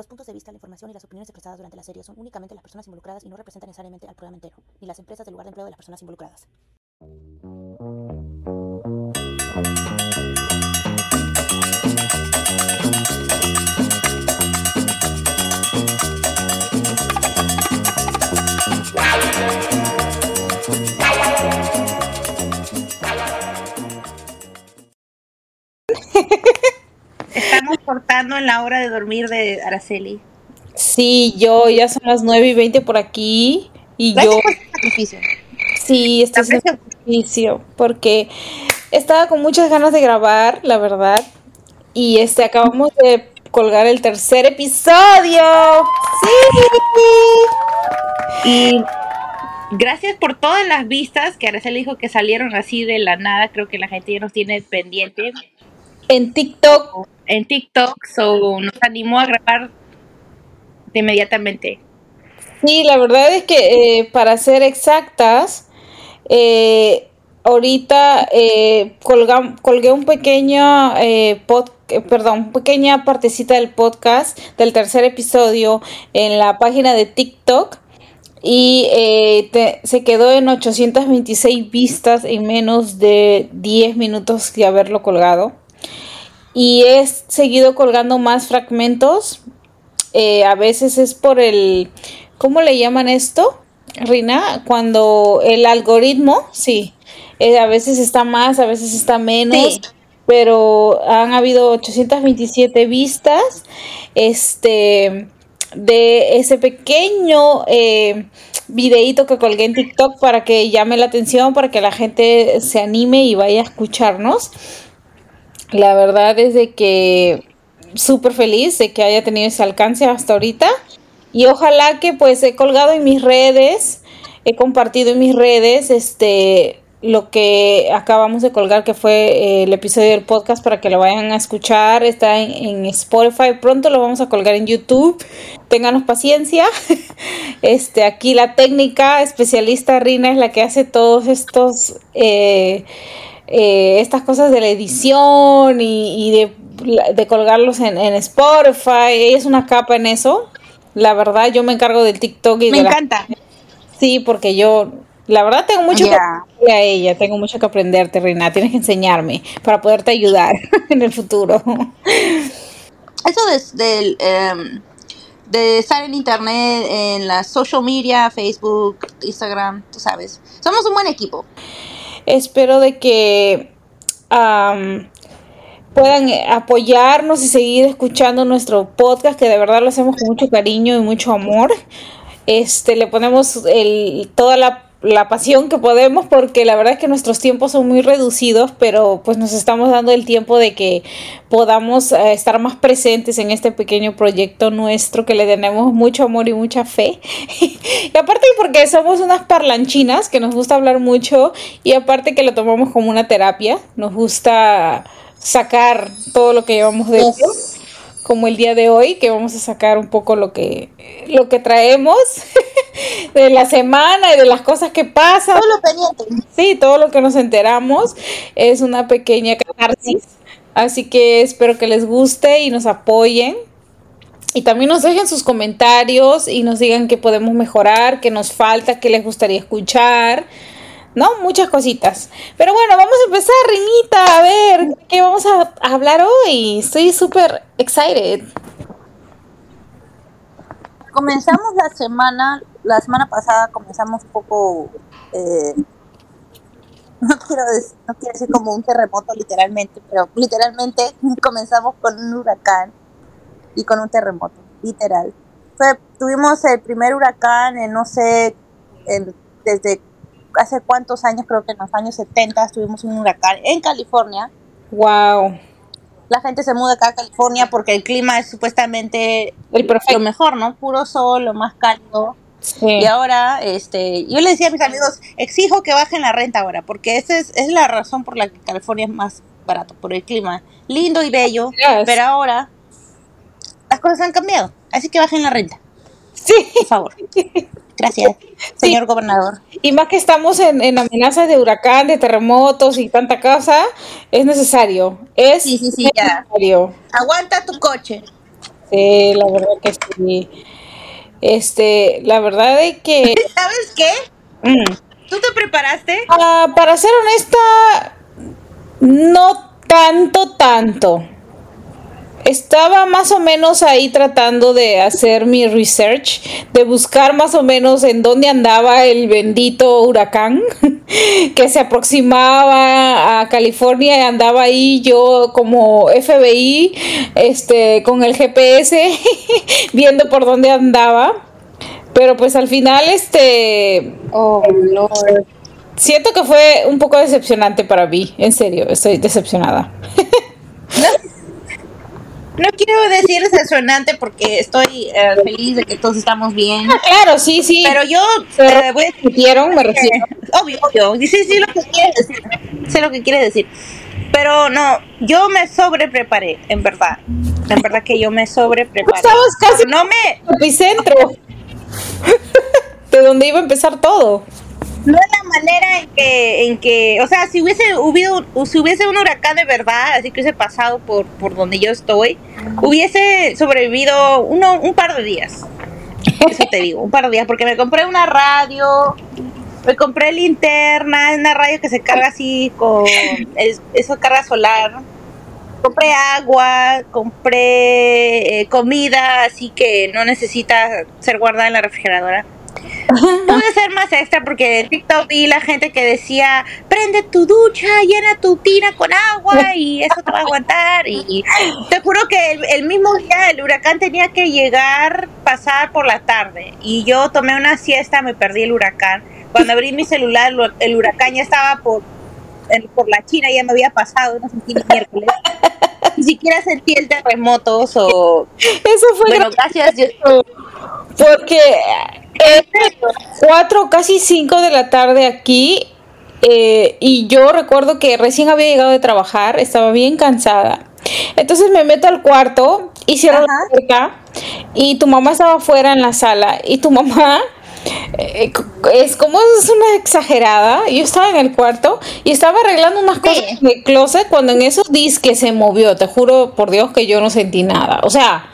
Los puntos de vista, la información y las opiniones expresadas durante la serie son únicamente las personas involucradas y no representan necesariamente al programa entero, ni las empresas del lugar de empleo de las personas involucradas. Cortando en la hora de dormir de Araceli. Sí, yo ya son las 9 y 20 por aquí y yo sacrificio. sí, Te aprecio. haciendo ejercicio porque estaba con muchas ganas de grabar, la verdad. Y este acabamos de colgar el tercer episodio. Sí. Y gracias por todas las vistas que Araceli dijo que salieron así de la nada. Creo que la gente ya nos tiene pendiente En TikTok en TikTok. So nos animó a grabar de inmediatamente. Sí, la verdad es que eh, para ser exactas, eh, ahorita eh, colgué un pequeño eh, eh, perdón, pequeña partecita del podcast del tercer episodio en la página de TikTok y eh, te- se quedó en 826 vistas en menos de 10 minutos de haberlo colgado. Y he seguido colgando más fragmentos eh, a veces es por el, ¿cómo le llaman esto, Rina? Cuando el algoritmo, sí, eh, a veces está más, a veces está menos, Sí. pero han habido 827 vistas, este, de ese pequeño eh, videíto que colgué en TikTok para que llame la atención, para que la gente se anime y vaya a escucharnos. La verdad es de que súper feliz de que haya tenido ese alcance hasta ahorita. Y ojalá que pues he colgado en mis redes, he compartido en mis redes este lo que acabamos de colgar que fue eh, el episodio del podcast para que lo vayan a escuchar, está en, Spotify, pronto lo vamos a colgar en YouTube, ténganos paciencia, este aquí la técnica especialista Rina es la que hace todos estos eh, eh, estas cosas de la edición y, y de, de colgarlos en, en Spotify. Ella es una capa en eso. La verdad, yo me encargo del TikTok y Me de la- encanta. Sí, porque yo, la verdad, tengo mucho que Ya. aprenderle a ella. Tengo mucho que aprenderte, Reina. Tienes que enseñarme para poderte ayudar en el futuro. Eso de, del, em, de estar en internet, en la social media, Facebook, Instagram, tú sabes. Somos un buen equipo. Espero de que puedan apoyarnos y seguir escuchando nuestro podcast, que de verdad lo hacemos con mucho cariño y mucho amor. Este, le ponemos el, toda la, la pasión que podemos, porque la verdad es que nuestros tiempos son muy reducidos, pero pues nos estamos dando el tiempo de que podamos eh, estar más presentes en este pequeño proyecto nuestro, que le tenemos mucho amor y mucha fe. y aparte porque somos unas parlanchinas que nos gusta hablar mucho y aparte que lo tomamos como una terapia, nos gusta sacar todo lo que llevamos dentro, como el día de hoy, que vamos a sacar un poco lo que, lo que traemos de la semana y de las cosas que pasan. Todo lo pendiente. Sí, todo lo que nos enteramos es una pequeña catarsis. Así que espero que les guste y nos apoyen. Y también nos dejen sus comentarios y nos digan qué podemos mejorar, qué nos falta, qué les gustaría escuchar. ¿No? Muchas cositas. Pero bueno, vamos a empezar, Rinita. A ver, ¿qué vamos a hablar hoy? Estoy súper excited. Comenzamos la semana, la semana pasada comenzamos un poco, eh, no, quiero dec- no quiero decir como un terremoto literalmente, pero literalmente comenzamos con un huracán y con un terremoto, literal. Tuvimos el primer huracán en no sé, desde hace cuántos años, creo que en los años 70 tuvimos un huracán en California. Wow. La gente se muda acá a California porque el clima es supuestamente El lo perfecto. mejor, ¿no? Puro sol, lo más cálido. Sí. Y ahora, este, yo le decía a mis amigos, exijo que bajen la renta ahora, porque esa es, es la razón por la que California es más barato, por el clima lindo y bello, Yes. pero ahora las cosas han cambiado, así que bajen la renta, Sí. por favor. Gracias, señor gobernador. Y más que estamos en, en amenazas de huracán, de terremotos y tanta cosa, es necesario. Es Sí, sí, sí, ya. necesario. Aguanta tu coche. Sí, la verdad que sí. Este, la verdad de que... ¿Sabes qué? Mm. ¿Tú te preparaste? Ah, para ser honesta, no tanto, tanto. Estaba más o menos ahí tratando de hacer mi research, de buscar más o menos en dónde andaba el bendito huracán que se aproximaba a California y andaba ahí yo como FBI, este, con el GPS, viendo por dónde andaba. Pero pues al final, este, Oh, Lord. siento que fue un poco decepcionante para mí, en serio, estoy decepcionada. No quiero decir decepcionante porque estoy eh, feliz de que todos estamos bien. Ah, claro, sí, sí. Pero yo Pero eh, voy a decir repitieron, me refiero. obvio, obvio. Sí, sí, lo que quieres decir. Sé lo que quieres decir. Pero no, yo me sobrepreparé, en verdad. En verdad que yo me sobrepreparé. Estabas casi No me, epicentro de donde iba a empezar todo. No es la manera en que, en que, o sea, si hubiese hubido, si hubiese un huracán de verdad, así que hubiese pasado por, por donde yo estoy, hubiese sobrevivido uno, un par de días. Eso te digo, un par de días, porque me compré una radio, me compré linterna, una radio que se carga así con, es- eso carga solar. Compré agua, compré eh, comida, así que no necesita ser guardada en la refrigeradora. Pude hacer más extra porque en TikTok vi la gente que decía, prende tu ducha, llena tu tina con agua y eso te va a aguantar. Y te juro que el, el mismo día el huracán tenía que llegar, pasar por la tarde. Y yo tomé una siesta, me perdí el huracán. Cuando abrí mi celular, el huracán ya estaba por, por la China, ya me había pasado, no sentí ni miércoles. Ni siquiera sentí el terremoto o... Eso fue Bueno, gracias Dios. Porque eh, cuatro, casi cinco de la tarde aquí. eh, y yo recuerdo que recién había llegado de trabajar, estaba bien cansada. Entonces me meto al cuarto y cierro la puerta. Y tu mamá estaba afuera en la sala. Y tu mamá eh, es como es una exagerada. Yo estaba en el cuarto y estaba arreglando unas cosas en el closet cuando en esos que se movió. Te juro por Dios que yo no sentí nada. O sea,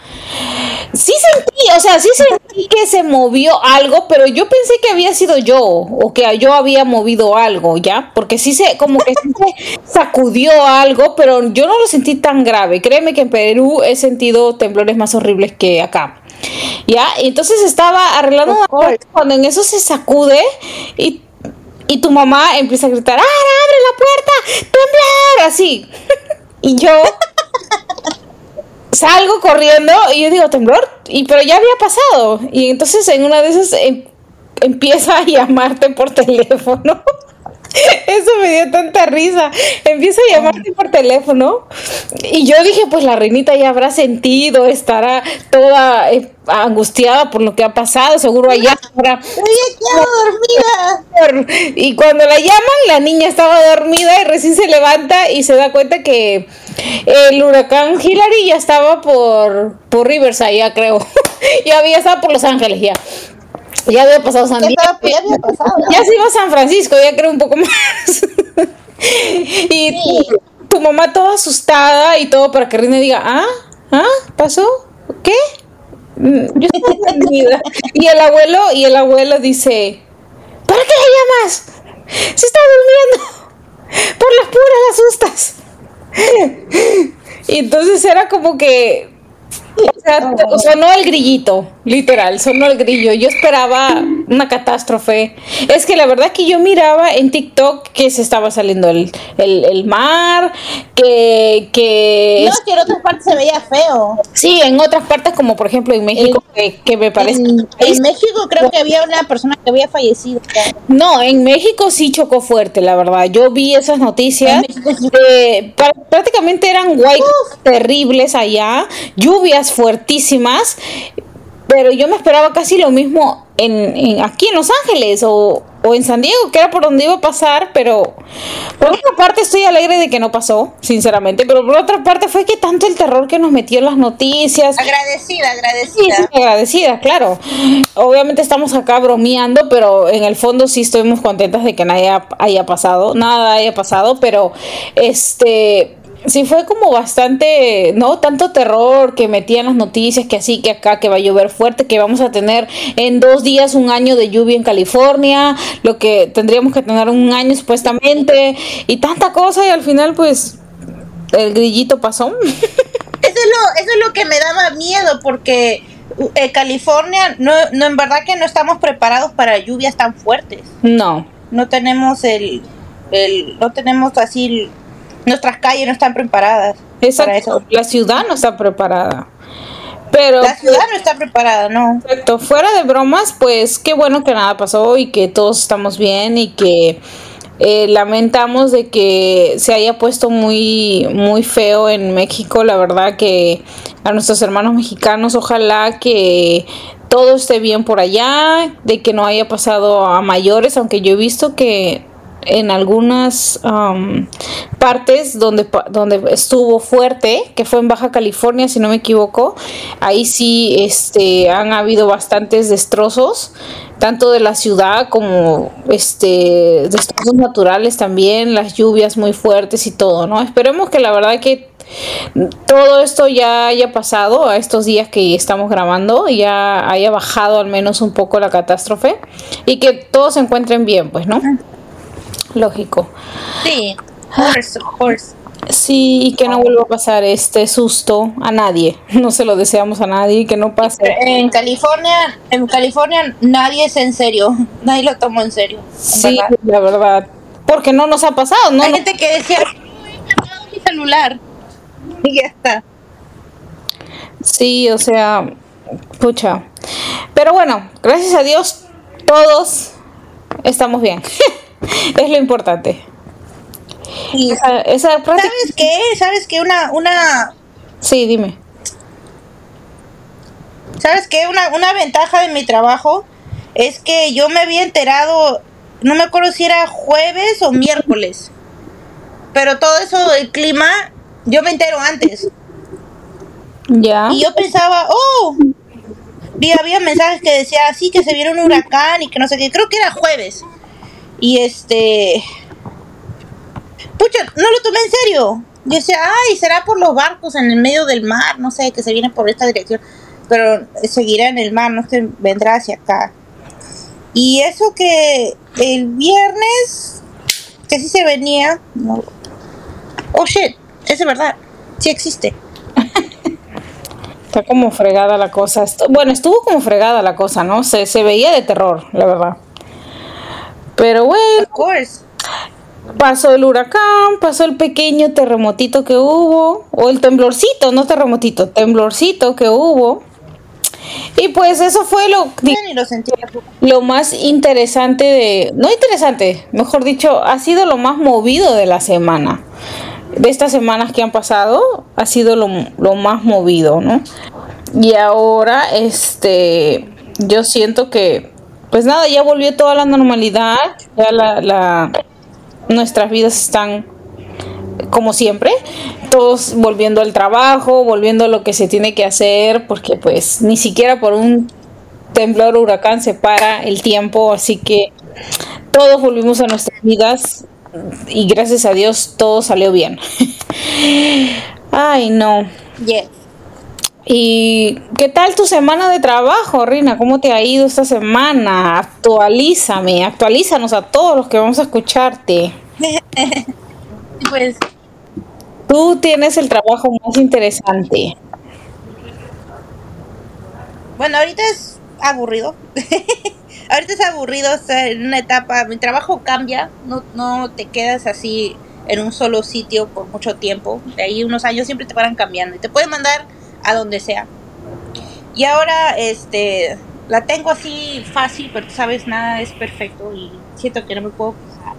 sí sentí, o sea, sí sentí que se movió algo, pero yo pensé que había sido yo o que yo había movido algo, ¿ya? Porque sí se, como que sí se sacudió algo, pero yo no lo sentí tan grave. Créeme que en Perú he sentido temblores más horribles que acá. ¿Ya? Y entonces estaba arreglando una puerta cuando en eso se sacude y, y tu mamá empieza a gritar, ¡Ah, abre la puerta! ¡Temblar! Así. Y yo salgo corriendo y yo digo, temblor, y pero ya había pasado. Y entonces en una de esas em- empieza a llamarte por teléfono. Eso me dio tanta risa. Empieza a llamarte por teléfono. Y yo dije, pues la reinita ya habrá sentido, estará toda eh, angustiada por lo que ha pasado. Seguro allá habrá dormida. y cuando la llaman, la niña estaba dormida y recién se levanta y se da cuenta que el huracán Hillary ya estaba por, por Riverside, ya creo. ya había estado por Los Ángeles, ya. Ya había pasado San Diego. ya había pasado, Ya se iba a San Francisco, ya creo un poco más. y tu, tu mamá toda asustada y todo para que Rina diga, ah, ah, ¿pasó? ¿Qué? Mm, Yo estoy dormida. Y el abuelo, y el abuelo dice, ¿para qué la llamas? Se está durmiendo. Por las puras asustas. Y entonces era como que o sea, sonó el grillito, literal, sonó el grillo. Yo esperaba una catástrofe. Es que la verdad que yo miraba en TikTok que se estaba saliendo el, el, el mar, que, que No, que en otras partes se veía feo. sí, en otras partes como por ejemplo en México, que, que me parece... En, en México creo que había una persona que había fallecido. No, en México sí chocó fuerte, la verdad. Yo vi esas noticias. Eh, prácticamente eran guay terribles allá, lluvias fuertísimas, pero yo me esperaba casi lo mismo en, en- aquí en Los Ángeles o, o en San Diego, que era por donde iba a pasar, pero por otra parte estoy alegre de que no pasó, sinceramente, pero por otra parte fue que tanto el terror que nos metió en las noticias. Agradecida, agradecida. sí, agradecida, claro. Obviamente estamos acá bromeando, pero en el fondo sí muy contentas de que nada haya, haya pasado, nada haya pasado, pero este sí fue como bastante, no tanto terror que metían las noticias que así, que acá, que va a llover fuerte, que vamos a tener en dos días un año de lluvia en California, lo que tendríamos que tener un año supuestamente, y tanta cosa, y al final pues el grillito pasó. Eso es lo, eso es lo que me daba miedo, porque eh, California, no, no, en verdad que no estamos preparados para lluvias tan fuertes. No. No tenemos el, el no tenemos así nuestras calles no están preparadas. Exacto. Para eso. La ciudad no está preparada. Pero la ciudad no está preparada, ¿no? Exacto. Fuera de bromas, pues qué bueno que nada pasó y que todos estamos bien y que eh, lamentamos de que se haya puesto muy muy feo en México. La verdad que a nuestros hermanos mexicanos, ojalá que todo esté bien por allá, de que no haya pasado a mayores, aunque yo he visto que en algunas um, partes donde, donde estuvo fuerte, que fue en Baja California, si no me equivoco, ahí sí este, han habido bastantes destrozos, tanto de la ciudad como este, destrozos naturales también, las lluvias muy fuertes y todo, ¿no? Esperemos que la verdad que todo esto ya haya pasado a estos días que estamos grabando, ya haya bajado al menos un poco la catástrofe y que todos se encuentren bien, pues, ¿no? Lógico. Sí, of course, Sí, y que no vuelva a pasar este susto a nadie. No se lo deseamos a nadie, que no pase. En California, en California nadie es en serio, nadie lo tomó en serio. sí, la verdad. Porque no nos ha pasado, ¿no? Hay gente que decía, mi celular. Y ya está. Sí, o sea, pucha. Pero bueno, gracias a Dios, todos estamos bien. es lo importante. ¿Sabes qué? ¿Sabes qué? Una, una... Sí, dime. ¿Sabes qué? Una, una ventaja de mi trabajo es que yo me había enterado, no me acuerdo si era jueves o miércoles, pero todo eso del clima, yo me entero antes. Ya. Y yo pensaba, oh, y había mensajes que decía así que se viene un huracán y que no sé qué, creo que era jueves. Y este. Pucha, no lo tomé en serio. Yo decía, ay, será por los barcos en el medio del mar, no sé, que se vienen por esta dirección. Pero seguirá en el mar, no se vendrá hacia acá. Y eso que el viernes, que sí se venía. Oh shit, es de verdad, sí existe. Está como fregada la cosa. Bueno, estuvo como fregada la cosa, ¿no? Se, se veía de terror, la verdad. Pero bueno. Pasó el huracán, pasó el pequeño terremotito que hubo, o el temblorcito, no terremotito, temblorcito que hubo. Y pues eso fue lo, lo más interesante de, no interesante, mejor dicho, ha sido lo más movido de la semana. De estas semanas que han pasado, ha sido lo, lo más movido, ¿no? Y ahora, este, yo siento que pues nada, ya volvió toda la normalidad, ya la, la, nuestras vidas están como siempre, todos volviendo al trabajo, volviendo a lo que se tiene que hacer, porque pues ni siquiera por un temblor o huracán se para el tiempo, así que todos volvimos a nuestras vidas y gracias a Dios todo salió bien. Ay, no. ¿Y qué tal tu semana de trabajo, Rina? ¿Cómo te ha ido esta semana? Actualízame, actualízanos a todos los que vamos a escucharte. pues tú tienes el trabajo más interesante. Bueno, ahorita es aburrido. ahorita es aburrido estar en una etapa, mi trabajo cambia, no, no te quedas así en un solo sitio por mucho tiempo. De ahí unos años siempre te van cambiando y te pueden mandar a donde sea. Y ahora, este, la tengo así fácil, pero sabes, nada es perfecto y siento que no me puedo quejar.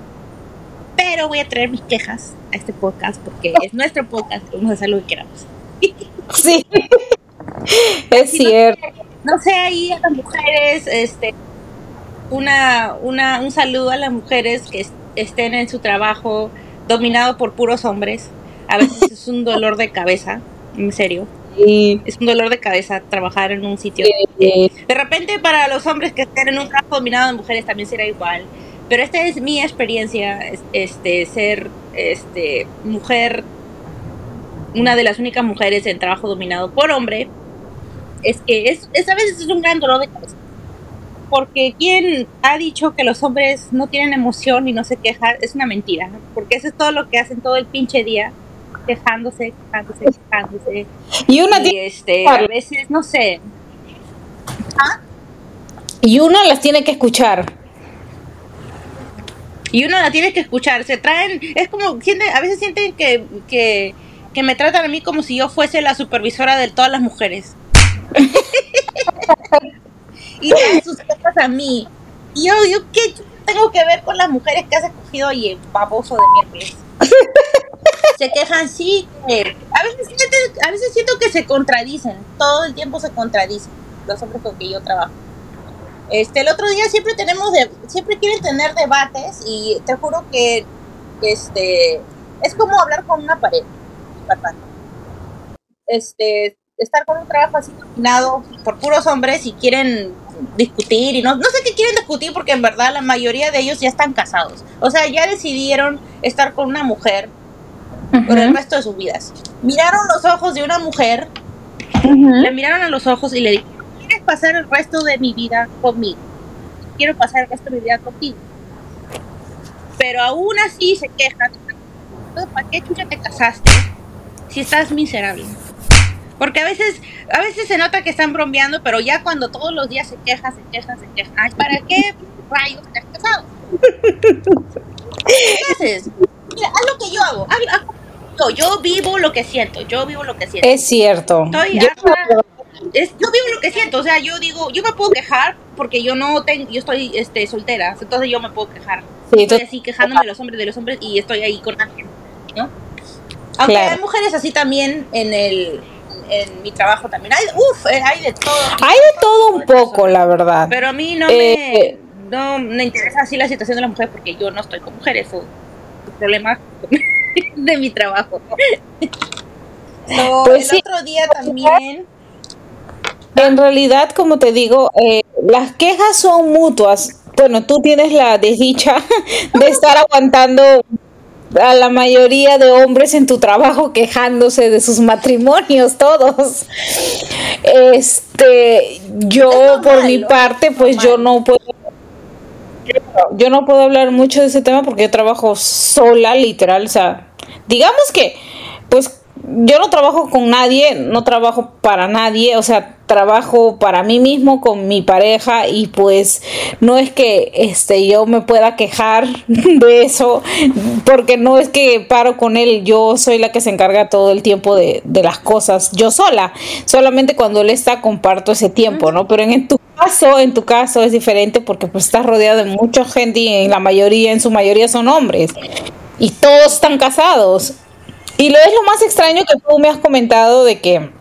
Pero voy a traer mis quejas a este podcast porque es nuestro podcast, vamos a hacer lo que queramos. Sí, es cierto. No, sé, ahí a las mujeres, este, una, una, un saludo a las mujeres que estén en su trabajo dominado por puros hombres. A veces es un dolor de cabeza, en serio. Es un dolor de cabeza trabajar en un sitio. De repente para los hombres que estén en un trabajo dominado de mujeres también será igual. Pero esta es mi experiencia, este, ser este, mujer una de las únicas mujeres en trabajo dominado por hombre, es que es, es a veces es un gran dolor de cabeza. Porque quien ha dicho que los hombres no tienen emoción y no se quejan es una mentira, porque eso es todo lo que hacen todo el pinche día, quejándose, quejándose, quejándose. Y una Y tiene este, a veces, no sé, y uno las tiene que escuchar. y uno la tiene que escuchar. Se traen, es como, sienten, a veces sienten que, que, que me tratan a mí como si yo fuese la supervisora de todas las mujeres. y traen sus quejas a mí. Y yo, yo, ¿qué tengo que ver con las mujeres que has escogido y el baboso de miércoles? se quejan, sí. que- a, veces, a veces siento que se contradicen. Todo el tiempo se contradicen los hombres con que yo trabajo. Este, el otro día siempre tenemos, de, siempre quieren tener debates y te juro que, este, es como hablar con una pared. Este, estar con un trabajo así dominado por puros hombres y quieren discutir y no, no sé qué quieren discutir porque en verdad la mayoría de ellos ya están casados. O sea, ya decidieron estar con una mujer por el resto de sus vidas. Miraron los ojos de una mujer le miraron a los ojos y le dijeron, ¿quieres pasar el resto de mi vida conmigo? Quiero pasar el resto de mi vida contigo. Pero aún así se quejan. ¿Para qué chucha te casaste si estás miserable? Porque a veces, a veces se nota que están bromeando, pero ya cuando todos los días se quejan, se quejan, se quejan. Ay, ¿para qué rayos te has casado? ¿Qué haces? Mira, haz lo que yo hago. haz- haz- yo- yo vivo lo que siento, yo vivo lo que siento. Es cierto. Estoy Yo- harta. Es, yo vivo lo que siento, o sea, yo digo, yo me puedo quejar porque yo no tengo, yo estoy este, soltera, entonces yo me puedo quejar. Sí, Estoy así quejándome de los hombres, de los hombres y estoy ahí con alguien, ¿no? Aunque Claro. hay mujeres así también en el en mi trabajo también. Hay, uf, eh, hay de todo. Hay de todo un poco, la verdad. Pero a mí no Eh, me no me interesa así la situación de la mujer porque yo no estoy con mujeres o problema de mi trabajo. Pues el sí. otro día también En realidad, como te digo, eh, las quejas son mutuas. Bueno, tú tienes la desdicha de estar aguantando a la mayoría de hombres en tu trabajo quejándose de sus matrimonios, todos. Este, yo normal, por mi parte, pues Normal. yo no puedo yo no puedo hablar mucho de ese tema porque yo trabajo sola, literal, o sea, digamos que, pues, yo no trabajo con nadie, no trabajo para nadie, o sea, trabajo para mí mismo, con mi pareja, y pues no es que este yo me pueda quejar de eso, porque no es que paro con él, yo soy la que se encarga todo el tiempo de, de las cosas, yo sola, solamente cuando él está comparto ese tiempo, ¿no? Pero en tu caso, en tu caso es diferente porque pues estás rodeado de mucha gente y en la mayoría, en su mayoría son hombres, y todos están casados. Y lo es lo más extraño que tú me has comentado de que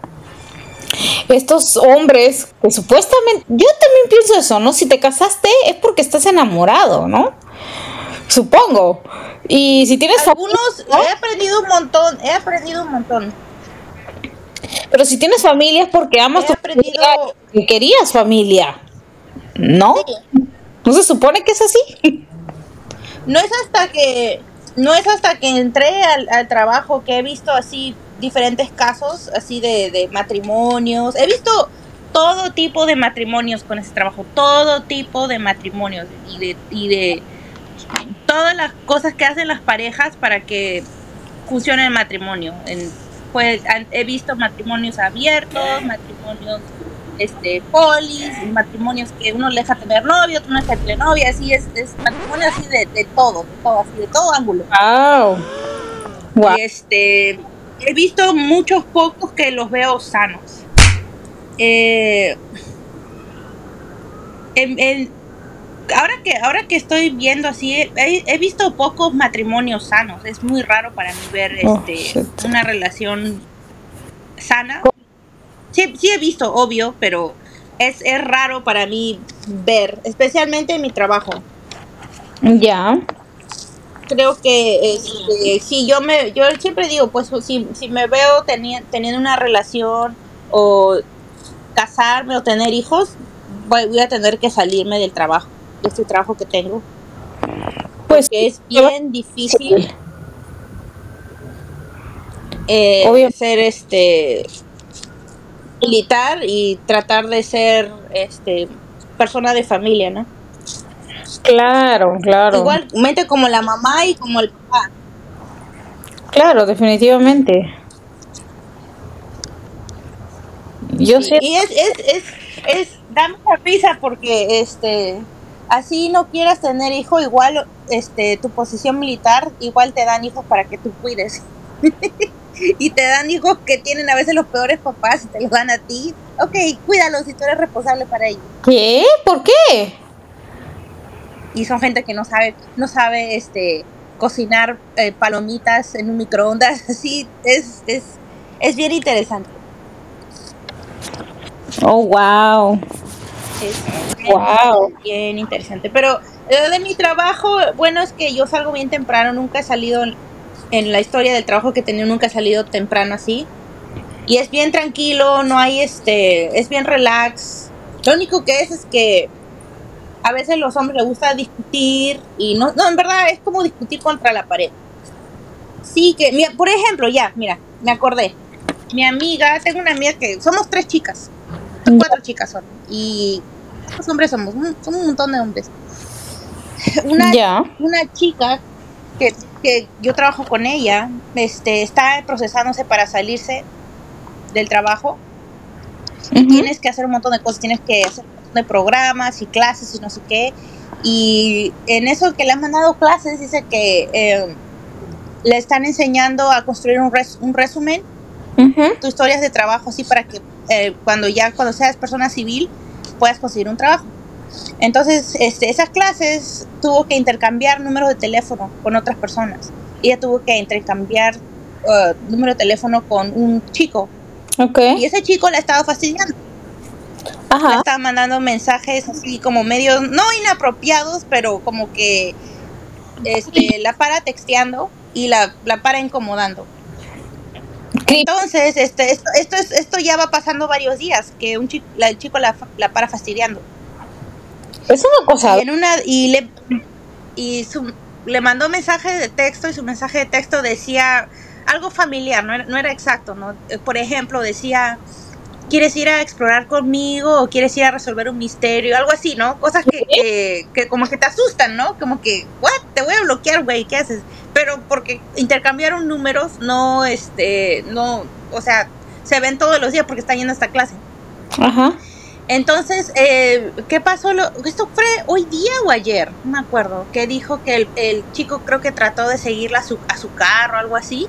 estos hombres que supuestamente, yo también pienso eso, ¿no? Si te casaste es porque estás enamorado, ¿no? Supongo. Y si tienes familia, algunos he aprendido un montón, he aprendido un montón. pero si tienes familia es porque amas He tu aprendido- familia y querías familia, ¿no? Sí. ¿No se supone que es así? No es hasta que no es hasta que entré al, al trabajo que he visto así diferentes casos así de, de matrimonios. He visto todo tipo de matrimonios con ese trabajo, todo tipo de matrimonios y de, y de todas las cosas que hacen las parejas para que funcione el matrimonio. En, pues, he visto matrimonios abiertos, matrimonios este polis, matrimonios que uno le deja tener novio, otro no deja tener novia, así es, es matrimonio así de, de todo, de todo, así de todo ángulo. Wow. Wow. Este, he visto muchos pocos que los veo sanos. Eh, en- en- ahora que ahora que estoy viendo así, he, he visto pocos matrimonios sanos. Es muy raro para mí ver Oh, este, shit. una relación sana. Sí, sí he visto, obvio, pero es, es raro para mí ver, especialmente en mi trabajo Ya. creo que este, si yo me yo siempre digo pues si, si me veo teni- teniendo una relación o casarme o tener hijos voy, voy a tener que salirme del trabajo de este trabajo que tengo Pues que es bien difícil eh, Obvio. ser este militar y tratar de ser este persona de familia, ¿no? Claro, claro. Igualmente como la mamá y como el papá. Claro, definitivamente. Yo Sí, sé. Y es, es, es, es, da mucha risa porque este así no quieras tener hijo, igual este tu posición militar, igual te dan hijos para que tú cuides. y te dan hijos que tienen a veces los peores papás y te los dan a ti. Ok, cuídalos si tú eres responsable para ellos. ¿Qué? ¿Por qué? Y son gente que no sabe, no sabe este cocinar eh, palomitas en un microondas, así es, es, es bien interesante. Oh, wow. Es bien, Wow. bien interesante. Pero eh, de mi trabajo, bueno, es que yo salgo bien temprano, nunca he salido en, la historia del trabajo que he tenido, nunca he salido temprano así. Y es bien tranquilo, no hay este, es bien relax. Lo único que es es que a veces los hombres les gusta discutir y no, no, en verdad es como discutir contra la pared. Sí, que, mira, por ejemplo, ya, mira, me acordé. Mi amiga, tengo una amiga que somos tres chicas, cuatro chicas son, y ¿cuántos hombres somos? Un- Somos un montón de hombres. Una, una chica que, que yo trabajo con ella, este, está procesándose para salirse del trabajo. Ujú. Tienes que hacer un montón de cosas, tienes que hacer un montón de programas y clases y no sé qué. Y en eso que le han mandado clases, dice que eh, le están enseñando a construir un, res- un resumen Ujú. tus historias de trabajo así para que eh, cuando ya cuando seas persona civil puedas conseguir un trabajo. Entonces, este, esas clases tuvo que intercambiar números de teléfono con otras personas. Ella tuvo que intercambiar eh, número de teléfono con un chico Ok. y ese chico la estaba fastidiando. Le Ajá. estaba mandando mensajes así como medios no inapropiados, pero como que este, la para texteando y la, la para incomodando. Entonces, este, esto, esto, es, esto ya va pasando varios días, que un chico, la, el chico la, la para fastidiando. Es una cosa. Y, en una, y, le, y su, le mandó mensaje de texto y su mensaje de texto decía algo familiar, no era, no era exacto, ¿no? Eh, Por ejemplo, decía, ¿quieres ir a explorar conmigo o quieres ir a resolver un misterio? Algo así, ¿no? Cosas que, que, que como que te asustan, ¿no? Como que, ¿what? Te voy a bloquear, güey, ¿qué haces? Pero porque intercambiaron números, no, este, no, o sea, se ven todos los días porque están yendo a esta clase. Ajá. Entonces, eh, ¿qué pasó? Lo- esto fue hoy día o ayer, no me acuerdo, que dijo que el, el chico creo que trató de seguirla a su, a su carro o algo así.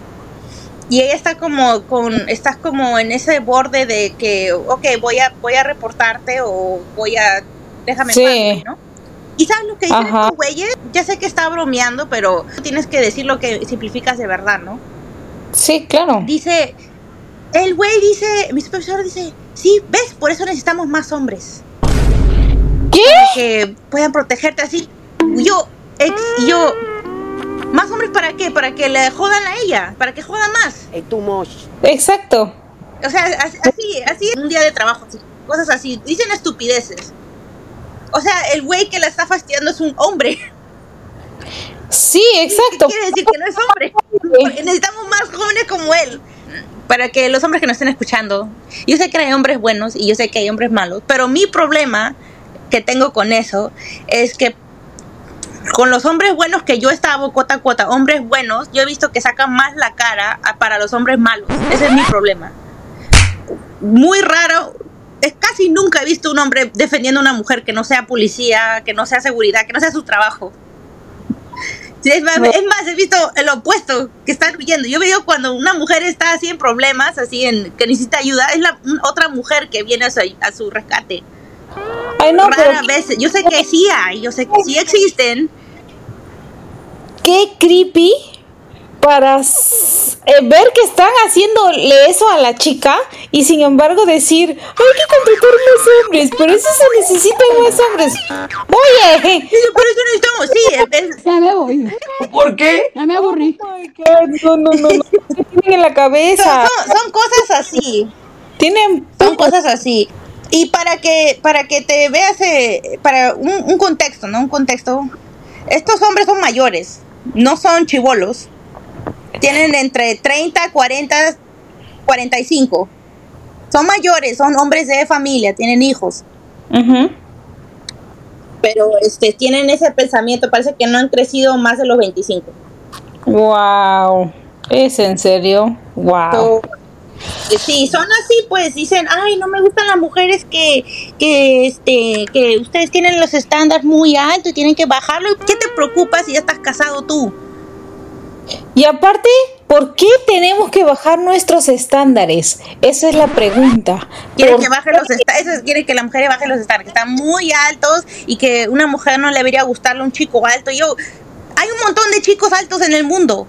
Y ella está como con, estás como en ese borde de que, ok, voy a, voy a reportarte o voy a, déjame en Sí. paz, ¿no? ¿Y sabes lo que dicen Ajá. estos güeyes? Ya sé que está bromeando, pero tienes que decir lo que simplificas de verdad, ¿no? Sí, claro. Dice, el güey dice, mi supervisor dice, sí, ves, por eso necesitamos más hombres ¿Qué? que puedan protegerte así. Yo, ex, y yo, ¿más hombres para qué? Para que le jodan a ella, para que jodan más. Exacto. O sea, así, así, así un día de trabajo, así, cosas así, dicen estupideces. O sea, el güey que la está fastidiando es un hombre. Sí, exacto. Quiere decir que no es hombre. Porque necesitamos más jóvenes como él. Para que los hombres que nos estén escuchando, yo sé que hay hombres buenos y yo sé que hay hombres malos, pero mi problema que tengo con eso es que con los hombres buenos que yo estaba cuota a cuota, hombres buenos, yo he visto que sacan más la cara para los hombres malos. Ese es mi problema. Muy raro, es casi nunca he visto un hombre defendiendo a una mujer que no sea policía, que no sea seguridad, que no sea su trabajo. Es, más, es más, he visto el opuesto, que están huyendo. Yo veo cuando una mujer está así en problemas, así en que necesita ayuda, es la otra mujer que viene a su, a su rescate. Ay, no, pero Rara vez, yo sé que sí hay, yo sé que sí existen. qué creepy para eh, ver que están haciéndole eso a la chica y sin embargo decir, hay que contratar más hombres, por eso se necesitan más hombres. Oye, por eso necesitamos, sí, es- Ya me voy. ¿Por qué? Ya me aburrí. no, no, no, no. ¿Qué tienen en la son, cabeza? son- son cosas así, Tienen son cosas así. Y para que, para que te veas, eh, para un, un contexto, ¿no? Un contexto. Estos hombres son mayores, no son chivolos. Tienen entre 30, 40, 45. Son mayores, son hombres de familia, tienen hijos. Ujú. Pero este, tienen ese pensamiento, parece que no han crecido más de los 25. Wow. ¿Es en serio? Wow. So, eh, sí, son así, pues dicen, ay, no me gustan las mujeres que, que, este, que ustedes tienen los estándares muy altos y tienen que bajarlo. ¿Qué te preocupa si ya estás casado tú? Y aparte, ¿por qué tenemos que bajar nuestros estándares? Esa es la pregunta. Quieren ¿Por que baje los estándares, quieren que la mujer baje los estándares, que están muy altos y que una mujer no le debería gustarle un chico alto. Yo, hay un montón de chicos altos en el mundo.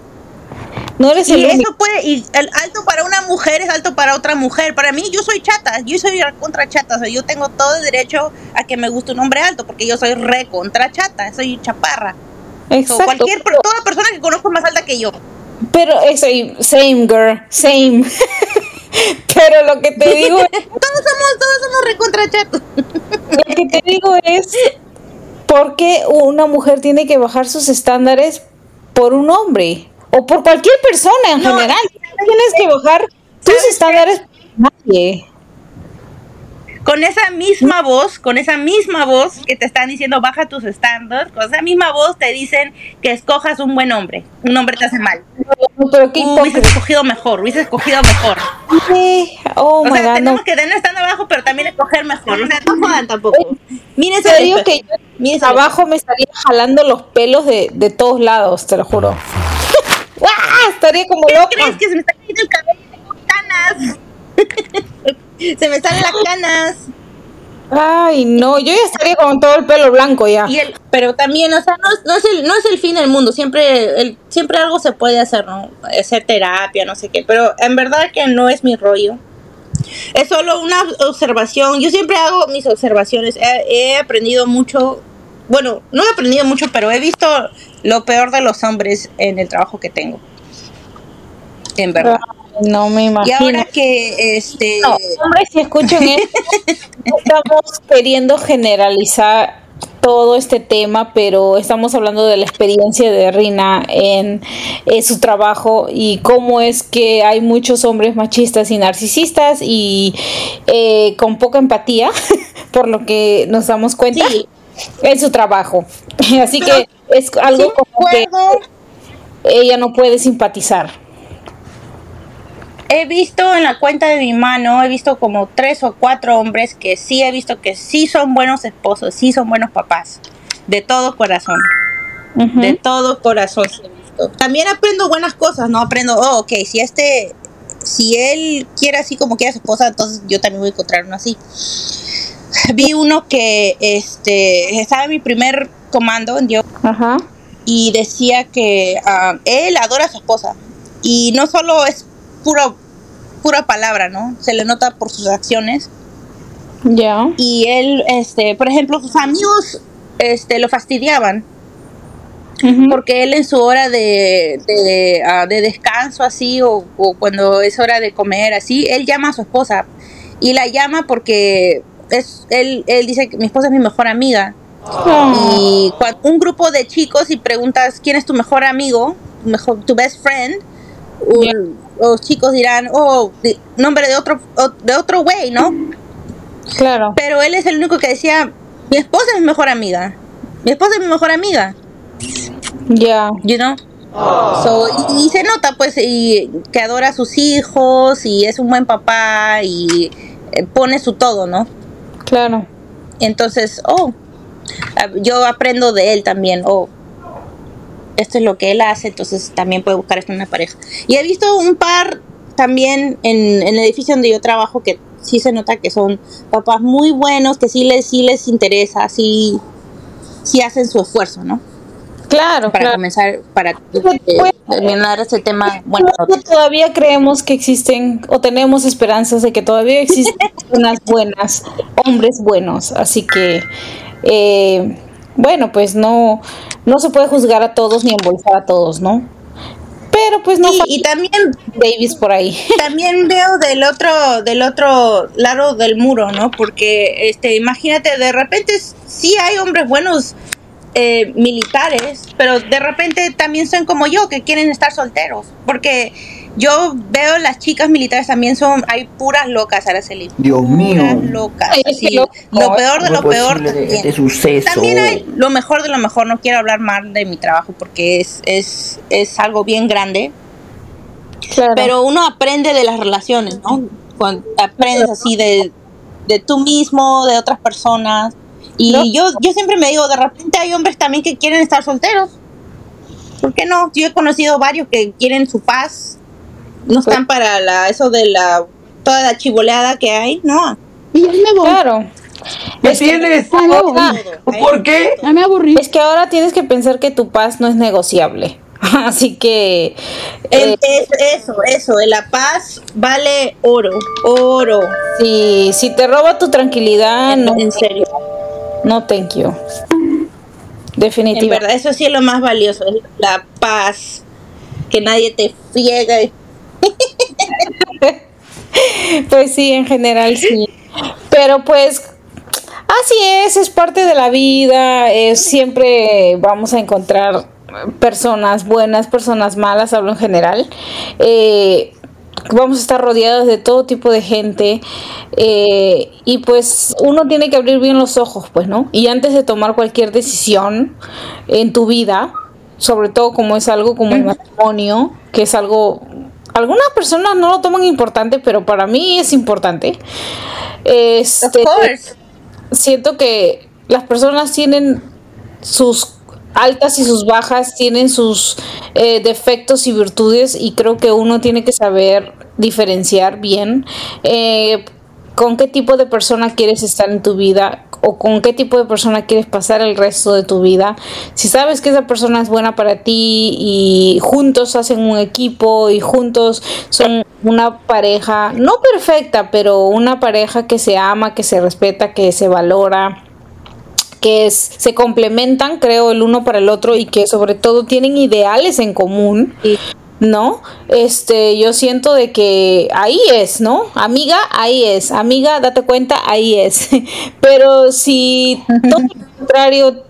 No eres el Y único. eso puede, y el alto para una mujer es alto para otra mujer. Para mí, yo soy chata, yo soy contra chata. O sea, yo tengo todo el derecho a que me guste un hombre alto, porque yo soy re contra chata, soy chaparra. So, Exacto. cualquier, toda persona que conozco es más alta que yo. Pero es same girl, same. Pero lo que te digo es, Todos somos, todos somos re contra chatos. lo que te digo es ¿por qué una mujer tiene que bajar sus estándares por un hombre? O por cualquier persona en No, general. Tienes que bajar tus estándares por nadie. Con esa misma voz, con esa misma voz que te están diciendo baja tus estándares, con esa misma voz te dicen que escojas un buen hombre. Un hombre te hace mal. No, Pero qué hipócrita. escogido mejor, hubieses escogido mejor. Oh O my sea, god, no. tenemos que tener estando abajo, pero también escoger mejor. O sea, no jodan tampoco. Mírense Te digo que yo abajo me estaría jalando los pelos de, de todos lados, te lo juro. ¡Ah! Estaría como ¿Qué loca. crees que se me está cayendo el cabello? Tengo canas. Se me salen las canas. Ay, no, yo ya estaría con todo el pelo blanco ya. Y el, pero también, o sea, no, es- no es el, no es el fin del mundo. Siempre, el, siempre algo se puede hacer, ¿no? Hacer terapia, no sé qué. Pero en verdad que no es mi rollo. Es solo una observación. Yo siempre hago mis observaciones. He, he aprendido mucho. Bueno, no he aprendido mucho, pero he visto lo peor de los hombres en el trabajo que tengo. En verdad. Ay, No me Y imagino. ahora que este No, hombres, si escuchan esto, estamos queriendo generalizar todo este tema, pero estamos hablando de la experiencia de Rina en, su trabajo y cómo es que hay muchos hombres machistas y narcisistas y eh, con poca empatía, por lo que nos damos cuenta, Sí. en su trabajo. Así Pero que es algo como que ella no puede simpatizar. He visto en la cuenta de mi mano, he visto como tres o cuatro hombres que sí he visto que sí son buenos esposos, sí son buenos papás. De todo corazón. Ujú. De todo corazón. También aprendo buenas cosas, ¿no? Aprendo, oh, ok, si este, si él quiere así como quiere a su esposa, entonces yo también voy a encontrar uno así. Vi uno que este estaba en mi primer comando en Dios y decía que ah, él adora a su esposa y no solo es puro pura palabra, ¿no? Se le nota por sus acciones Ya. y él, este, por ejemplo, sus amigos, este, lo fastidiaban porque él en su hora de, de, ah, de descanso así o, o cuando es hora de comer así, él llama a su esposa y la llama porque es él, él dice que mi esposa es mi mejor amiga Ah. y cuando un grupo de chicos y preguntas quién es tu mejor amigo, tu mejor, tu best friend, Yeah. Los chicos dirán, oh, nombre de otro, de otro güey, ¿no? Claro. Pero él es el único que decía, mi esposa es mi mejor amiga, mi esposa es mi mejor amiga, Ya. you know? So, y, y se nota pues y que adora a sus hijos y es un buen papá y eh, pone su todo, ¿no? Claro. Entonces, oh, ah, yo aprendo de él también, oh, esto es lo que él hace, entonces también puedo buscar esto en una pareja. Y he visto un par también en, en el edificio donde yo trabajo que sí se nota que son papás muy buenos, que sí les, sí les interesa, sí, sí hacen su esfuerzo, ¿no? Claro, Para claro. comenzar, para eh, Pues, terminar este tema, bueno, todavía creemos que existen o tenemos esperanzas de que todavía existen personas buenas, hombres buenos. Así que, eh, bueno, pues no, no se puede juzgar a todos ni embolsar a todos, ¿no? Pero pues no Sí, y también babies por ahí. también veo del otro del otro lado del muro, ¿no? Porque este imagínate de repente sí hay hombres buenos eh, militares, pero de repente también son como yo, que quieren estar solteros. Porque yo veo las chicas militares también son, hay puras locas, Araceli. Dios mío. Puras locas. Ay, así, loco. lo peor de ¿Cómo lo peor posible también. este suceso? También hay lo mejor de lo mejor. No quiero hablar mal de mi trabajo porque es, es, es algo bien grande. Claro. Pero uno aprende de las relaciones, ¿no? Cuando aprendes así de, de tú mismo, de otras personas. Y No. yo, yo siempre me digo, de repente hay hombres también que quieren estar solteros. ¿Por qué no? Yo he conocido varios que quieren su paz. No están para la, eso de la toda la chivoleada que hay, no. Y ya me voy. Claro. ¿Qué Es que- tienes? Me voy. ¿Por qué? Ya me aburrí. Es que ahora tienes que pensar que tu paz no es negociable. Así que eh, es- eso, eso, de la paz vale oro, oro. si, si te roba tu tranquilidad, no, En serio. no thank you. En Definitivamente. verdad, eso sí es lo más valioso, es la paz. Que nadie te friegue. Pues sí, en general sí. Pero pues así es, es parte de la vida, es, siempre vamos a encontrar personas buenas, personas malas, hablo en general. Eh, vamos a estar rodeados de todo tipo de gente eh, y pues uno tiene que abrir bien los ojos, pues, ¿no? Y antes de tomar cualquier decisión en tu vida, sobre todo como es algo como el matrimonio, que es algo, algunas personas no lo toman importante, pero para mí es importante. Este, siento que las personas tienen sus altas y sus bajas, tienen sus eh, defectos y virtudes y creo que uno tiene que saber diferenciar bien eh, con qué tipo de persona quieres estar en tu vida o con qué tipo de persona quieres pasar el resto de tu vida. Si sabes que esa persona es buena para ti y juntos hacen un equipo y juntos son una pareja, no perfecta, pero una pareja que se ama, que se respeta, que se valora que se complementan, creo, el uno para el otro y que sobre todo tienen ideales en común, ¿no? Este, yo siento de que ahí es, ¿no? Amiga, ahí es, amiga, date cuenta, ahí es. Pero si todo lo contrario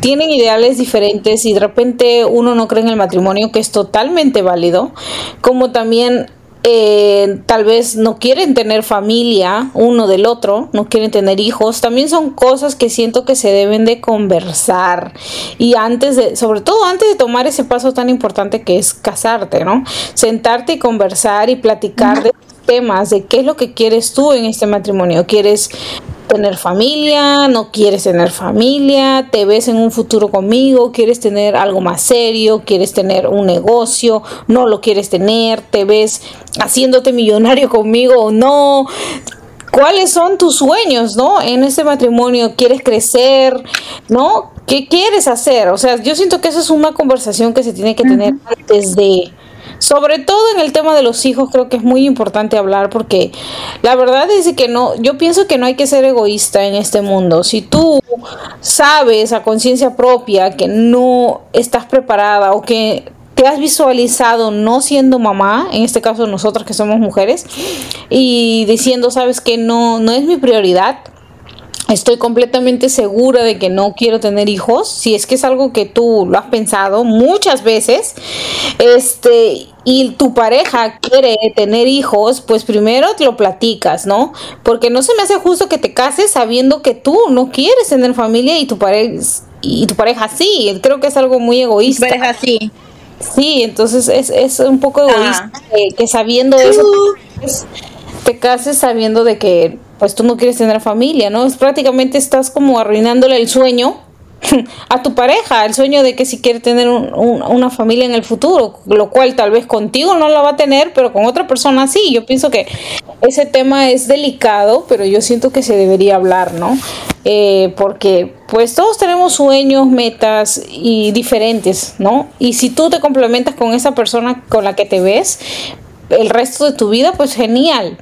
tienen ideales diferentes y de repente uno no cree en el matrimonio, que es totalmente válido, como también eh, tal vez no quieren tener familia uno del otro, no quieren tener hijos, también son cosas que siento que se deben de conversar. Y antes de, sobre todo antes de tomar ese paso tan importante que es casarte, ¿no? Sentarte y conversar y platicar de temas, de qué es lo que quieres tú en este matrimonio, quieres tener familia, no quieres tener familia, te ves en un futuro conmigo, quieres tener algo más serio, quieres tener un negocio, no lo quieres tener, te ves haciéndote millonario conmigo o no. ¿Cuáles son tus sueños, no? En este matrimonio, ¿quieres crecer, no? ¿Qué quieres hacer? O sea, yo siento que esa es una conversación que se tiene que tener antes de sobre todo en el tema de los hijos creo que es muy importante hablar porque la verdad es que no, yo pienso que no hay que ser egoísta en este mundo. Si tú sabes a conciencia propia que no estás preparada o que te has visualizado no siendo mamá, en este caso nosotras que somos mujeres, y diciendo, sabes que no, no es mi prioridad, Estoy completamente segura de que no quiero tener hijos, si es que es algo que tú lo has pensado muchas veces, este, y tu pareja quiere tener hijos, pues primero te lo platicas, ¿no? Porque no se me hace justo que te cases sabiendo que tú no quieres tener familia y tu pareja y tu pareja sí, creo que es algo muy egoísta. Pero es así. Sí, entonces es, es un poco egoísta Ah. que, que sabiendo eso te cases- sabiendo de que pues tú no quieres tener familia, ¿no? Es prácticamente estás como arruinándole el sueño a tu pareja, el sueño de que si quiere tener un- una familia en el futuro, lo cual tal vez contigo no la va a tener, pero con otra persona sí. Yo pienso que ese tema es delicado, pero yo siento que se debería hablar, ¿no? Eh, porque pues todos tenemos sueños, metas y diferentes, ¿no? Y si tú te complementas con esa persona con la que te ves, el resto de tu vida, pues genial.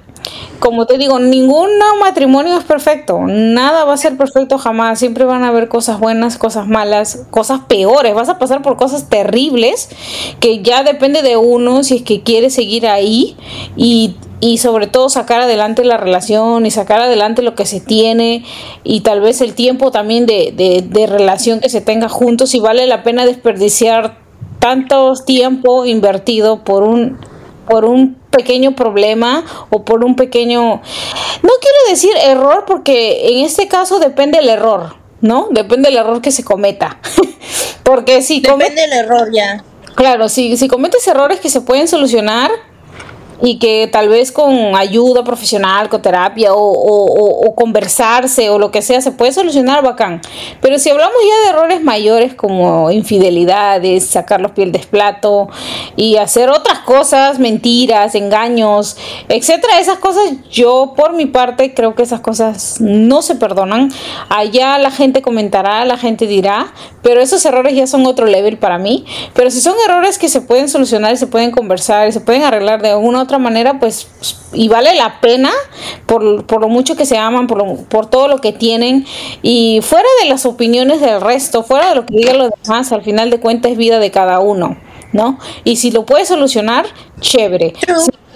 Como te digo, ningún matrimonio es perfecto, nada va a ser perfecto jamás, siempre van a haber cosas buenas, cosas malas, cosas peores, vas a pasar por cosas terribles que ya depende de uno si es que quiere seguir ahí y, y sobre todo sacar adelante la relación y sacar adelante lo que se tiene y tal vez el tiempo también de, de, de relación que se tenga juntos y vale la pena desperdiciar tanto tiempo invertido por un por un pequeño problema o por un pequeño no quiero decir error porque en este caso depende el error no depende del error que se cometa. Porque si depende del error ya. Claro si si cometes errores que se pueden solucionar y que tal vez con ayuda profesional, con terapia o, o, o, conversarse o lo que sea se puede solucionar bacán. Pero si hablamos ya de errores mayores como infidelidades, sacar los pies del plato y hacer otras cosas, mentiras, engaños, etcétera, esas cosas yo por mi parte creo que esas cosas no se perdonan. Allá la gente comentará, la gente dirá, pero esos errores ya son otro level para mí. Pero si son errores que se pueden solucionar, se pueden conversar, se pueden arreglar de alguna otra manera, pues, y vale la pena por, por lo mucho que se aman, por, lo, por todo lo que tienen, y fuera de las opiniones del resto, fuera de lo que digan los demás, al final de cuentas es vida de cada uno, ¿no? Y si lo puedes solucionar, chévere,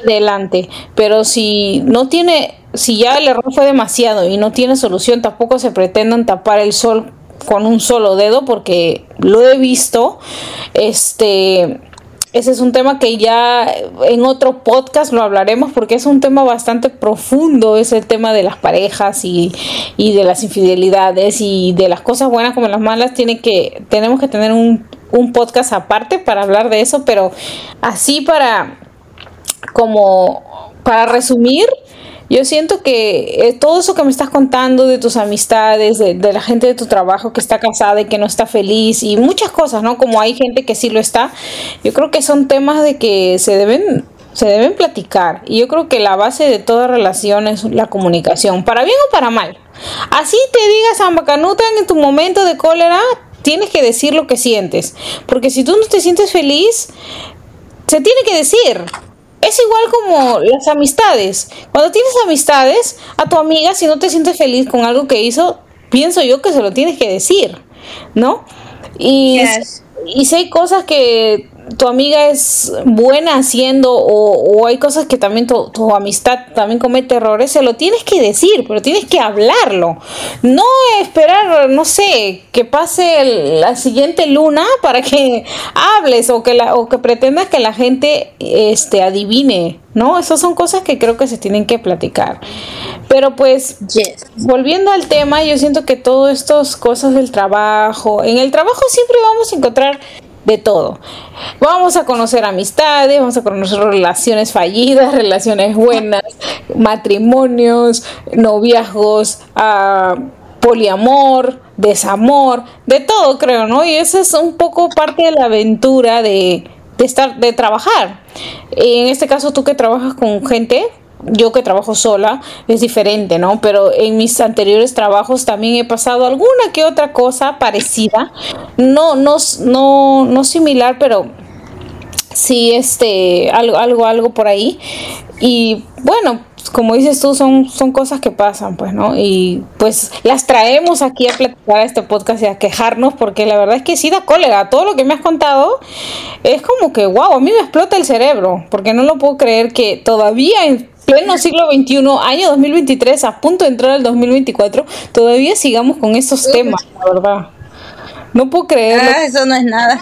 adelante, pero si no tiene, si ya el error fue demasiado y no tiene solución, tampoco se pretendan tapar el sol con un solo dedo porque lo he visto este ese es un tema que ya en otro podcast lo hablaremos porque es un tema bastante profundo, es el tema de las parejas y, y de las infidelidades y de las cosas buenas como las malas, tiene que, tenemos que tener un, un podcast aparte para hablar de eso, pero así para como para resumir, yo siento que eh, todo eso que me estás contando de tus amistades, de, la gente de tu trabajo que está casada y que no está feliz y muchas cosas, ¿no? Como hay gente que sí lo está, yo creo que son temas de que se deben se deben platicar y yo creo que la base de toda relación es la comunicación, para bien o para mal. Así te digas Ambacanuta en tu momento de cólera, tienes que decir lo que sientes, porque si tú no te sientes feliz, se tiene que decir, es igual como las amistades. Cuando tienes amistades, a tu amiga, si no te sientes feliz con algo que hizo, pienso yo que se lo tienes que decir, ¿no? Y, yes. y si hay cosas que tu amiga es buena haciendo o, o hay cosas que también tu, tu, amistad también comete errores, se lo tienes que decir, pero tienes que hablarlo. No esperar, no sé, que pase el, la siguiente luna para que hables o que, la, o que pretendas que la gente este, adivine. ¿no? Esas son cosas que creo que se tienen que platicar. Pero pues, yes. volviendo al tema, yo siento que todas estas cosas del trabajo, en el trabajo siempre vamos a encontrar de todo. Vamos a conocer amistades, vamos a conocer relaciones fallidas, relaciones buenas, matrimonios, noviazgos, uh, poliamor, desamor, de todo creo, ¿no? Y eso es un poco parte de la aventura de, de estar, de trabajar. En este caso, tú que trabajas con gente, yo que trabajo sola es diferente, ¿no? Pero en mis anteriores trabajos también he pasado alguna que otra cosa parecida, no, no, no, no similar, pero sí, este, algo, algo, algo por ahí. Y bueno, como dices tú, son, son cosas que pasan, pues, ¿no? Y pues las traemos aquí a platicar a este podcast y a quejarnos, porque la verdad es que sí da cólera. Todo lo que me has contado es como que, wow, a mí me explota el cerebro, porque no lo puedo creer que todavía pleno siglo XXI, año 2023, a punto de entrar al 2024, todavía sigamos con estos temas, la verdad. No puedo creerlo. Ah, eso no es nada.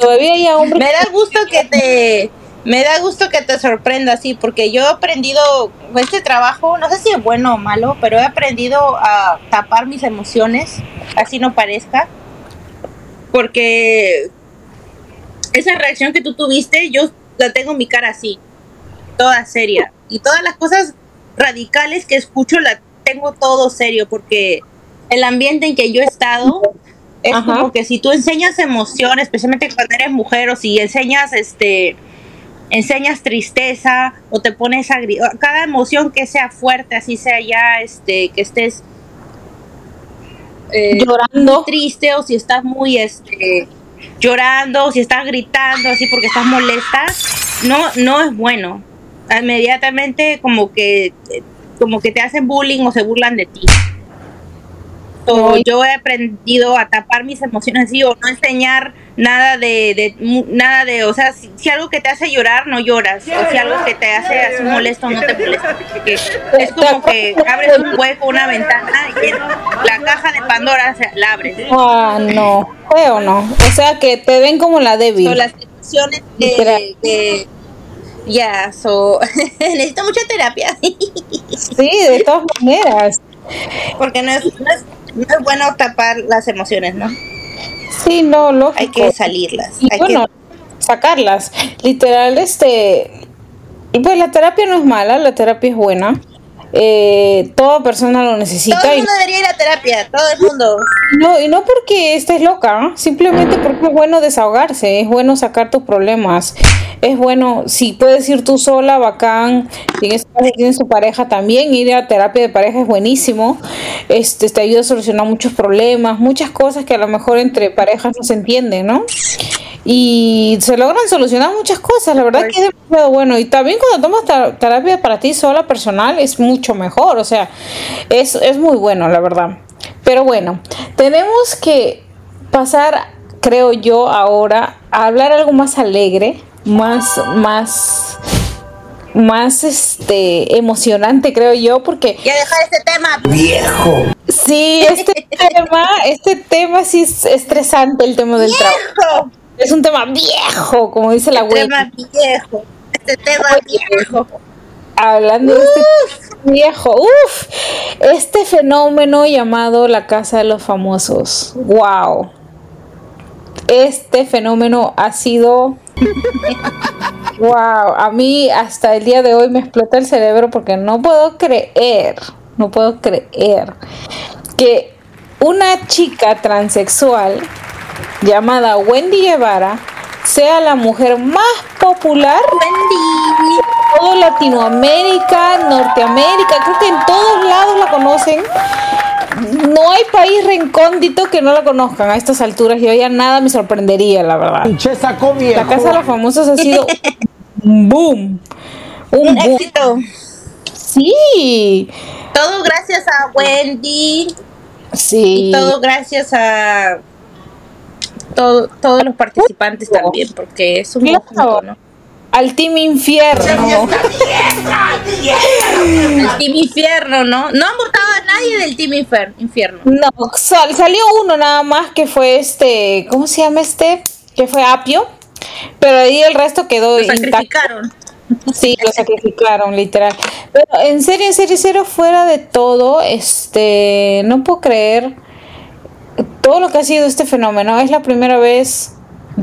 Todavía hay hombres. Me da gusto que te me da gusto que te sorprenda así, porque yo he aprendido este trabajo, no sé si es bueno o malo, pero he aprendido a tapar mis emociones, así no parezca, porque esa reacción que tú tuviste, yo la tengo en mi cara así, toda seria, y todas las cosas radicales que escucho la tengo todo serio, porque el ambiente en que yo he estado es Ajá. como que si tú enseñas emoción, especialmente cuando eres mujer, o si enseñas este enseñas tristeza o te pones a cada emoción que sea fuerte, así sea ya este que estés eh, llorando triste o si estás muy este llorando o si estás gritando así porque estás molesta, no no es bueno. Inmediatamente como que como que te hacen bullying o se burlan de ti. So, yo he aprendido a tapar mis emociones así o no enseñar nada de, de nada de, o sea, si, si algo que te hace llorar, no lloras, o si algo que te hace así molesto, no te molesta, porque es como que abres un hueco, una ventana y la caja de Pandora se la abres. Ah, no, feo no. O sea que te ven como la débil. Son las emociones Literal. que, que- ya, so, necesito mucha terapia, Sí, de todas maneras. porque no es, no es, no es bueno tapar las emociones, ¿no? Sí, no, lógico. Hay que salirlas, Y hay bueno, sacarlas. Literal, este. Pues la terapia no es mala, la terapia es buena. Eh, toda persona lo necesita. Todo el y- mundo debería ir a terapia, todo el mundo. No, y no porque estés loca, simplemente porque es bueno desahogarse, es bueno sacar tus problemas, es bueno, si puedes ir tú sola, bacán, si en este caso tienes tu pareja también, ir a terapia de pareja es buenísimo, este te ayuda a solucionar muchos problemas, muchas cosas que a lo mejor entre parejas no se entienden, ¿no? Y se logran solucionar muchas cosas, la verdad que es demasiado bueno. Y también cuando tomas terapia para ti sola, personal, es mucho mejor, o sea, es, es muy bueno, la verdad. Pero bueno, tenemos que pasar, creo yo, ahora a hablar algo más alegre, más, más, más, este, emocionante, creo yo, porque Ya dejar este tema. Viejo. sí, este tema, este tema sí es estresante, el tema del trabajo. Es un tema viejo, como dice la web. tema viejo. Este tema viejo. Hablando de este viejo, uff, este fenómeno llamado la casa de los famosos. Wow. Este fenómeno ha sido wow, a mí hasta el día de hoy me explota el cerebro porque no puedo creer, no puedo creer que una chica transexual llamada Wendy Guevara sea la mujer más popular Wendy. todo Latinoamérica, Norteamérica, creo que en todos lados la conocen. No hay país recóndito que no la conozcan a estas alturas. Yo ya nada me sorprendería, la verdad. La Casa de los Famosos ha sido un boom. Un Un boom. éxito. Sí, Todo gracias a Wendy. sí. Y todo gracias a todo, todos los participantes también, porque es un Claro. conjunto, ¿no? Al Team Infierno. El Team Infierno, ¿no? No han votado a nadie del Team Infer- Infierno. No, sal- salió uno nada más que fue este, ¿cómo se llama este? Que fue Apio. Pero ahí el resto quedó Lo sacrificaron. Sí, lo sacrificaron, literal. Pero en serio, en serio, en serio, fuera de todo, este, no puedo creer todo lo que ha sido este fenómeno. Es la primera vez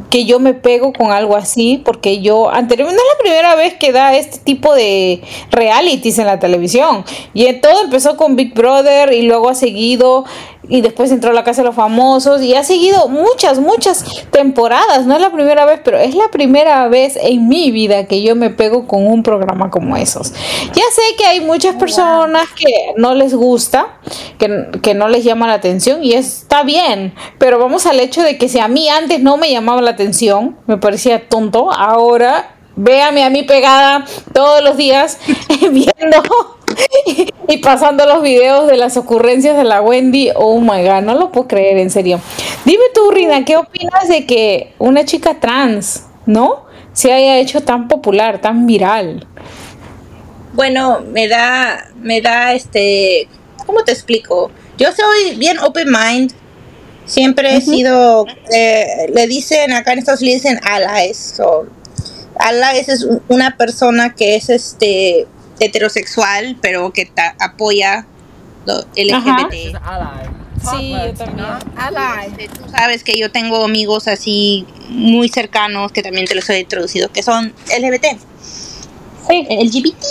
que yo me pego con algo así, porque yo anteriormente no es la primera vez que da este tipo de realities en la televisión. Y todo empezó con Big Brother y luego ha seguido y después entró a la casa de los famosos y ha seguido muchas, muchas temporadas. No es la primera vez, pero es la primera vez en mi vida que yo me pego con un programa como esos. Ya sé que hay muchas personas que no les gusta, que, que no les llama la atención y está bien, pero vamos al hecho de que si a mí antes no me llamaba la atención, me parecía tonto, ahora véame a mí pegada todos los días viendo y pasando los videos de las ocurrencias de la Wendy. Oh my god, no lo puedo creer, en serio. Dime tú, Rina, ¿qué opinas de que una chica trans, ¿no? Se haya hecho tan popular, tan viral. Bueno, me da, me da este, ¿cómo te explico? Yo soy bien open mind. Siempre he sido, eh, le dicen, acá en Estados Unidos dicen allies. So, allies es un- una persona que es este heterosexual, pero que ta- apoya lo LGBT. Sí, yo también. Este, Tú sabes que yo tengo amigos así muy cercanos que también te los he introducido, que son LGBT. Sí. LGBT.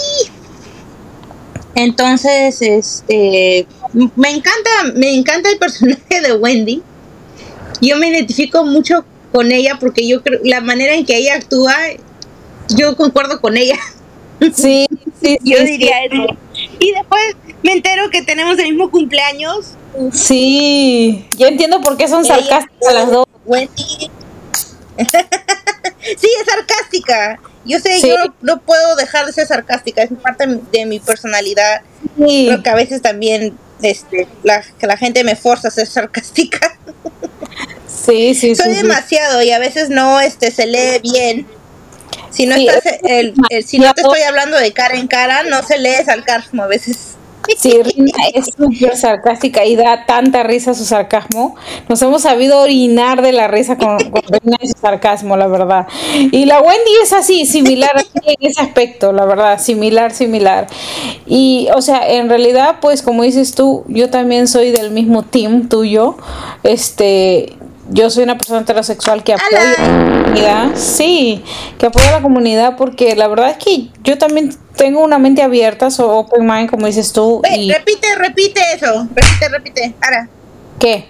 Entonces, este, me encanta, me encanta el personaje de Wendy. Yo me identifico mucho con ella porque yo creo la manera en que ella actúa, yo concuerdo con ella. Sí, sí, Yo sí, diría eso. Y después me entero que tenemos el mismo cumpleaños. Sí, ya entiendo por qué son sarcásticas las dos. Sí, es sarcástica. Yo sé, yo no, no puedo dejar de ser sarcástica, es parte de mi personalidad. Creo que a veces también este, la, que la gente me forza a ser sarcástica. Sí, sí, Soy sí, sí. demasiado y a veces no este se lee bien. Si no Sí, estás es el, el- si no te estoy hablando de cara en cara, no se lee sarcasmo a veces. Sí, Rina es súper sarcástica y da tanta risa su sarcasmo. Nos hemos sabido orinar de la risa con, con Rina y su sarcasmo, la verdad. Y la Wendy es así, similar en ese aspecto, la verdad, similar, similar. Y, o sea, en realidad, pues como dices tú, yo también soy del mismo team tuyo. Este, yo soy una persona heterosexual que apoya a la comunidad. Sí, que apoya a la comunidad porque la verdad es que yo también tengo una mente abierta, soy open mind, como dices tú. Ve, y repite, repite eso. Repite, repite. Ahora, ¿Qué?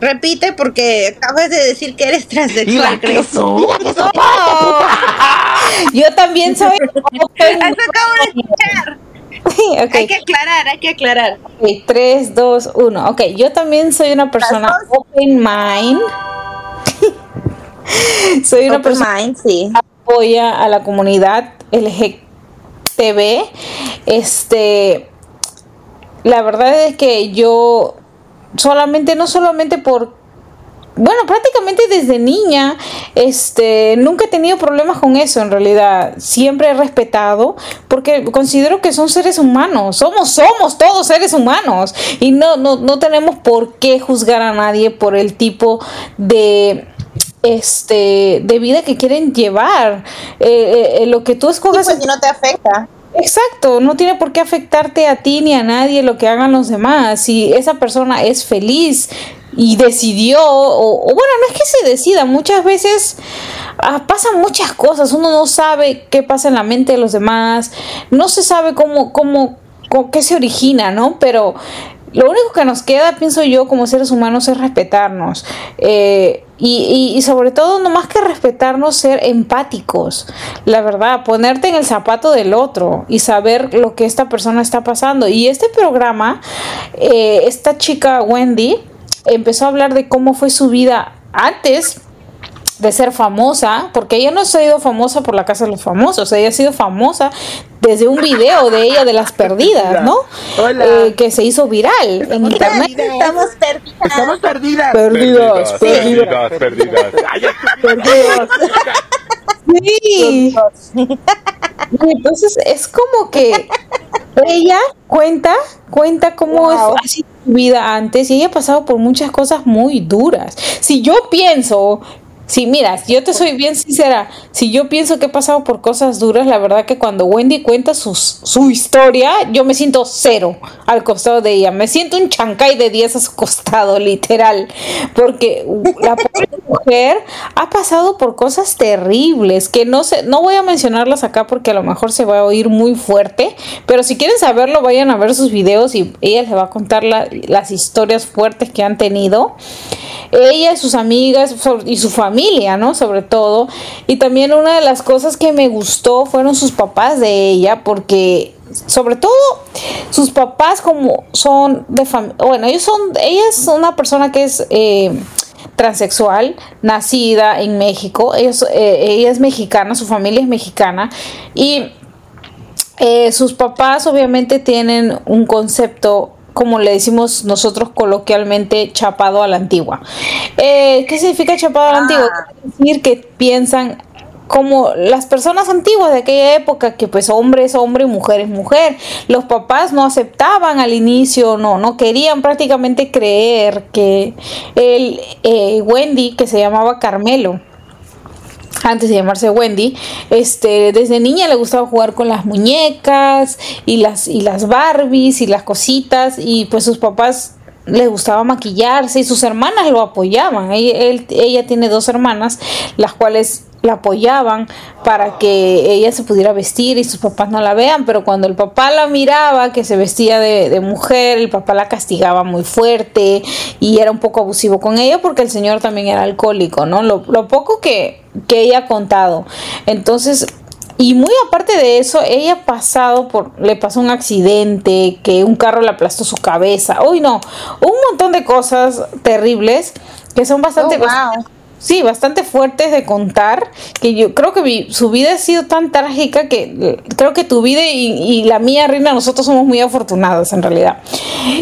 repite porque acabas de decir que eres ¿Y transexual, creo. Yo también soy open Eso acabo de escuchar. Ok, Hay que aclarar, hay que aclarar. ok, 3, 2, 1. Ok, yo también soy una persona open mind. soy una Open persona mind, sí. que apoya a la comunidad LGTB. Este, la verdad es que yo solamente, no solamente por bueno, prácticamente desde niña, este, nunca he tenido problemas con eso en realidad. Siempre he respetado, porque considero que son seres humanos. Somos, somos todos seres humanos. Y no, no, no tenemos por qué juzgar a nadie por el tipo de este de vida que quieren llevar. Eh, eh, lo que tú Sí, escoges pues si no te afecta. Exacto, no tiene por qué afectarte a ti ni a nadie lo que hagan los demás. Si esa persona es feliz y decidió, o, o bueno, no es que se decida, muchas veces ah, pasan muchas cosas, uno no sabe qué pasa en la mente de los demás, no se sabe cómo, cómo, cómo- qué se origina, ¿no? Pero lo único que nos queda, pienso yo, como seres humanos es respetarnos. Eh, y sobre todo, no más que respetarnos, ser empáticos. La verdad, ponerte en el zapato del otro y saber lo que esta persona está pasando. Y este programa, eh, esta chica Wendy empezó a hablar de cómo fue su vida antes de ser famosa, porque ella no ha sido famosa por la casa de los famosos, ella ha sido famosa desde un video de ella de las perdidas, ¿no? Hola. Eh, que se hizo viral en internet. Estamos perdidas. Estamos perdidas. Perdidas, perdidas, perdidas. Cállate. Sí. Y entonces es como que ella cuenta, cuenta cómo Wow. es así vida antes y ella ha pasado por muchas cosas muy duras. Si yo pienso, si mira, yo te soy bien sincera, si yo pienso que he pasado por cosas duras, la verdad que cuando Wendy cuenta sus, su historia, yo me siento cero al costado de ella. Me siento un chancay de 10 a su costado, literal. Porque la pobre mujer ha pasado por cosas terribles que no sé, no voy a mencionarlas acá porque a lo mejor se va a oír muy fuerte, pero si quieren saberlo vayan a ver sus videos y ella les va a contar la- las historias fuertes que han tenido. Ella y sus amigas y su familia, ¿no? Sobre todo. Y también una de las cosas que me gustó fueron sus papás de ella porque sobre todo sus papás como son de familia, bueno, ellos son, ella es una persona que es eh, transexual, nacida en México, eh, ella es mexicana, su familia es mexicana y eh, sus papás obviamente tienen un concepto como le decimos nosotros coloquialmente, chapado a la antigua. Eh, ¿Qué significa chapado a la antigua? Quiere decir que piensan como las personas antiguas de aquella época, que pues hombre es hombre y mujer es mujer. Los papás no aceptaban al inicio, no, no querían prácticamente creer que el eh, Wendy, que se llamaba Carmelo, antes de llamarse Wendy, este, desde niña le gustaba jugar con las muñecas y las, y las Barbies y las cositas y pues sus papás les gustaba maquillarse y sus hermanas lo apoyaban. Ella, tiene dos hermanas, las cuales la apoyaban para que ella se pudiera vestir y sus papás no la vean, pero cuando el papá la miraba que se vestía de, mujer, el papá la castigaba muy fuerte y era un poco abusivo con ella porque el señor también era alcohólico, ¿no? Lo poco que, que ella ha contado. Entonces, y muy aparte de eso, ella ha pasado por, le pasó un accidente, que un carro le aplastó su cabeza, uy no, un montón de cosas terribles que son bastante Oh, wow. Sí, bastante fuertes de contar, que yo creo que mi- su vida ha sido tan trágica que creo que tu vida y, la mía, Rina, nosotros somos muy afortunados en realidad.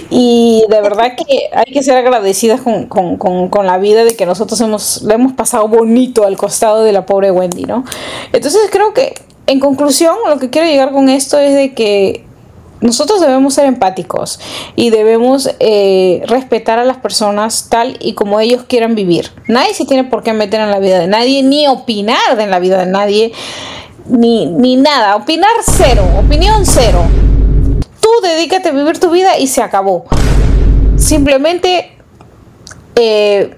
Y de verdad que hay que ser agradecidas con, con- con- con la vida de que nosotros hemos, le hemos pasado bonito al costado de la pobre Wendy, ¿no? Entonces creo que, en conclusión, lo que quiero llegar con esto es de que nosotros debemos ser empáticos y debemos eh, respetar a las personas tal y como ellos quieran vivir. Nadie se tiene por qué meter en la vida de nadie, ni opinar en la vida de nadie, ni, ni nada. Opinar cero, opinión cero. Tú dedícate a vivir tu vida y se acabó. Simplemente eh,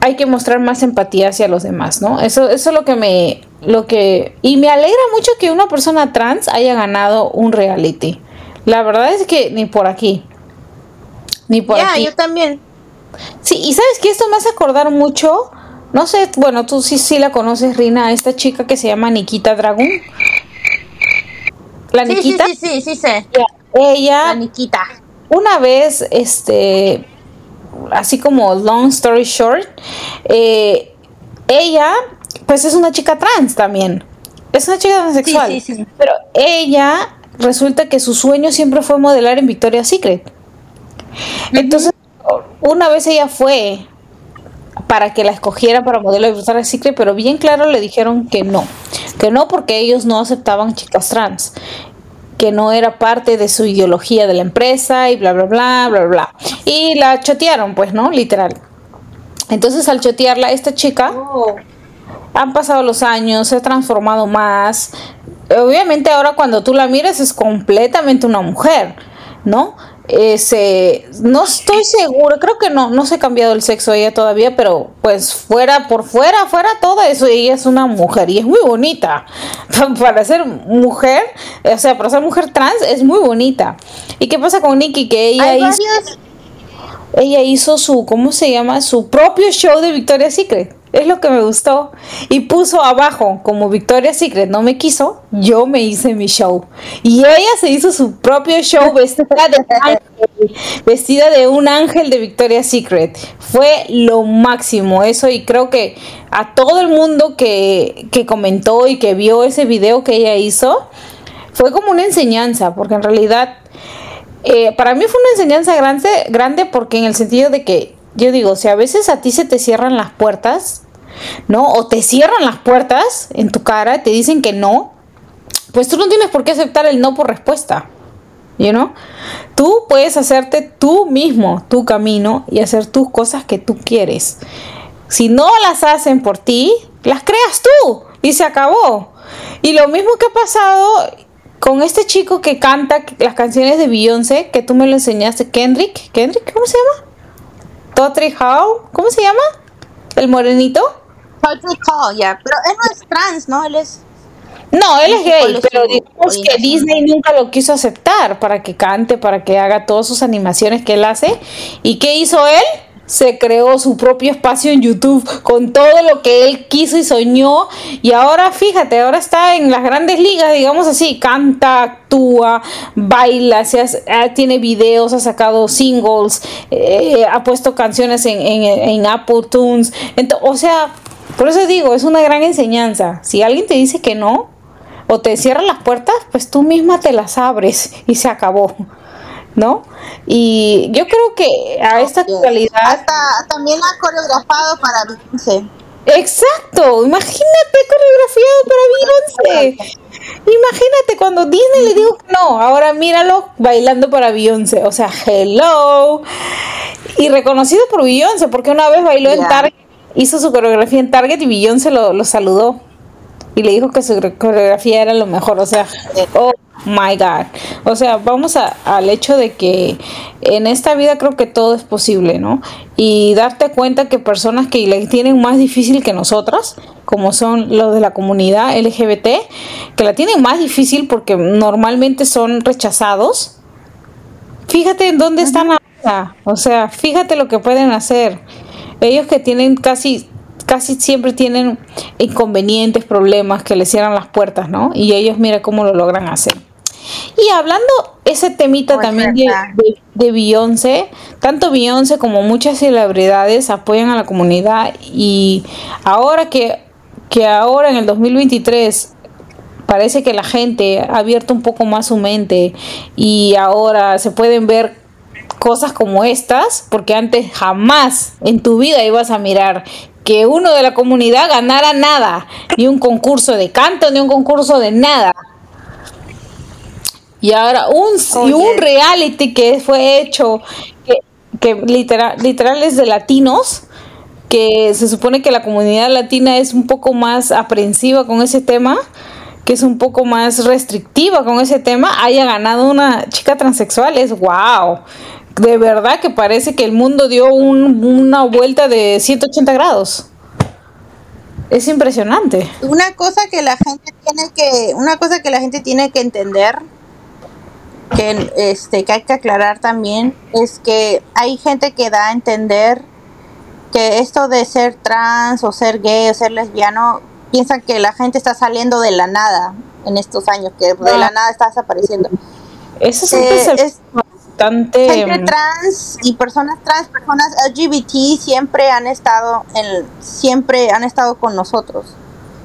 hay que mostrar más empatía hacia los demás, ¿no? Eso, eso es lo que me, lo que, y me alegra mucho que una persona trans haya ganado un reality. La verdad es que ni por aquí, ni por Ya, aquí. yo también. Sí, y sabes que esto me hace acordar mucho, no sé, bueno, tú sí, sí la conoces, Rina, a esta chica que se llama Nikita Dragon. La Sí, sí, Nikita, sí, sí, sí sé. ella La Nikita. una vez, este, así como long story short, eh, ella, pues es una chica trans también. Es una chica transexual. Sí, sí, sí. Pero ella resulta que su sueño siempre fue modelar en Victoria's Secret. Entonces, una vez ella fue para que la escogiera para modelo de Victoria's Secret, pero bien claro le dijeron que no. Que no porque ellos no aceptaban chicas trans que no era parte de su ideología de la empresa y bla, bla, bla, bla, bla. Y la chotearon, pues, ¿no? Literal. Entonces, al chotearla, esta chica, han pasado los años, se ha transformado más. Obviamente, ahora cuando tú la miras, es completamente una mujer, ¿no? Ese, no estoy segura, creo que no, no se ha cambiado el sexo ella todavía, pero pues fuera, por fuera, fuera todo eso, ella es una mujer y es muy bonita. Para ser mujer, o sea, para ser mujer trans es muy bonita. ¿Y qué pasa con Nikki? Que ella Hay varios. Ella hizo su, ¿cómo se llama? Su propio show de Victoria's Secret. Es lo que me gustó. Y puso abajo, como Victoria's Secret no me quiso, yo me hice mi show. Y ella se hizo su propio show vestida de ángel, vestida de un ángel de Victoria's Secret. Fue lo máximo eso y creo que a todo el mundo que, que comentó y que vio ese video que ella hizo, fue como una enseñanza, porque en realidad eh, para mí fue una enseñanza grande, grande porque en el sentido de que yo digo, si a veces a ti se te cierran las puertas, ¿no? O te cierran las puertas en tu cara, te dicen que no, pues tú no tienes por qué aceptar el no por respuesta. You know? Tú puedes hacerte tú mismo tu camino y hacer tus cosas que tú quieres. Si no las hacen por ti, las creas tú y se acabó. Y lo mismo que ha pasado con este chico que canta las canciones de Beyoncé, que tú me lo enseñaste, Kendrick. ¿Kendrick? ¿Cómo se llama? Totri Howe. ¿Cómo se llama? ¿El morenito? Patrick Hall, ya. Pero él no es trans, ¿no? Él es. No, él es gay, ¿cuál es pero digamos que? Disney nunca lo quiso aceptar para que cante, para que haga todas sus animaciones que él hace. ¿Y qué hizo él? Se creó su propio espacio en YouTube con todo lo que él quiso y soñó. Y ahora, fíjate, ahora está en las grandes ligas, digamos así, canta, actúa, baila, se hace- ah, tiene videos, ha sacado singles, eh, ha puesto canciones en, en, en Apple Tunes. Ento- o sea, por eso digo, es una gran enseñanza. Si alguien te dice que no, o te cierran las puertas, pues tú misma te las abres y se acabó, ¿no? Y yo creo que a esta actualidad, Hasta también ha coreografado para Beyoncé. exacto, imagínate coreografiado para Beyoncé. Imagínate cuando Disney le dijo que no, ahora míralo bailando para Beyoncé, o sea, hello. Y reconocido por Beyoncé, porque una vez bailó en. Target, hizo su coreografía en Target y Beyoncé lo, lo saludó. Y le dijo que su coreografía era lo mejor, o sea, oh my god. O sea, vamos a- al hecho de que en esta vida creo que todo es posible, ¿no? Y darte cuenta que personas que le tienen más difícil que nosotras, como son los de la comunidad LGBT, que la tienen más difícil porque normalmente son rechazados, fíjate en dónde están ahora. O sea, fíjate lo que pueden hacer. Ellos que tienen casi, casi siempre tienen inconvenientes, problemas que les cierran las puertas, ¿no? Y ellos mira cómo lo logran hacer. Y hablando ese temita también de, verdad. de, de Beyoncé, tanto Beyoncé como muchas celebridades apoyan a la comunidad y ahora que, que ahora en el 2023 parece que la gente ha abierto un poco más su mente y ahora se pueden ver cosas como estas, porque antes jamás en tu vida ibas a mirar que uno de la comunidad ganara nada, ni un concurso de canto, ni un concurso de nada. Y ahora un, y un reality que fue hecho, que, que literal, literal es de latinos, que se supone que la comunidad latina es un poco más aprensiva con ese tema, que es un poco más restrictiva con ese tema, haya ganado una chica transexual, es wow. De verdad que parece que el mundo dio un- una vuelta de 180 grados. Es impresionante. Una cosa que la gente tiene que, una cosa que la gente tiene que entender, que este, que hay que aclarar también, es que hay gente que da a entender que esto de ser trans o ser gay o ser lesbiano, piensan que la gente está saliendo de la nada en estos años, que de la Ah. nada está desapareciendo. Eso Eh, es- bastante... gente trans y personas trans, personas LGBT siempre han estado en, siempre han estado con nosotros.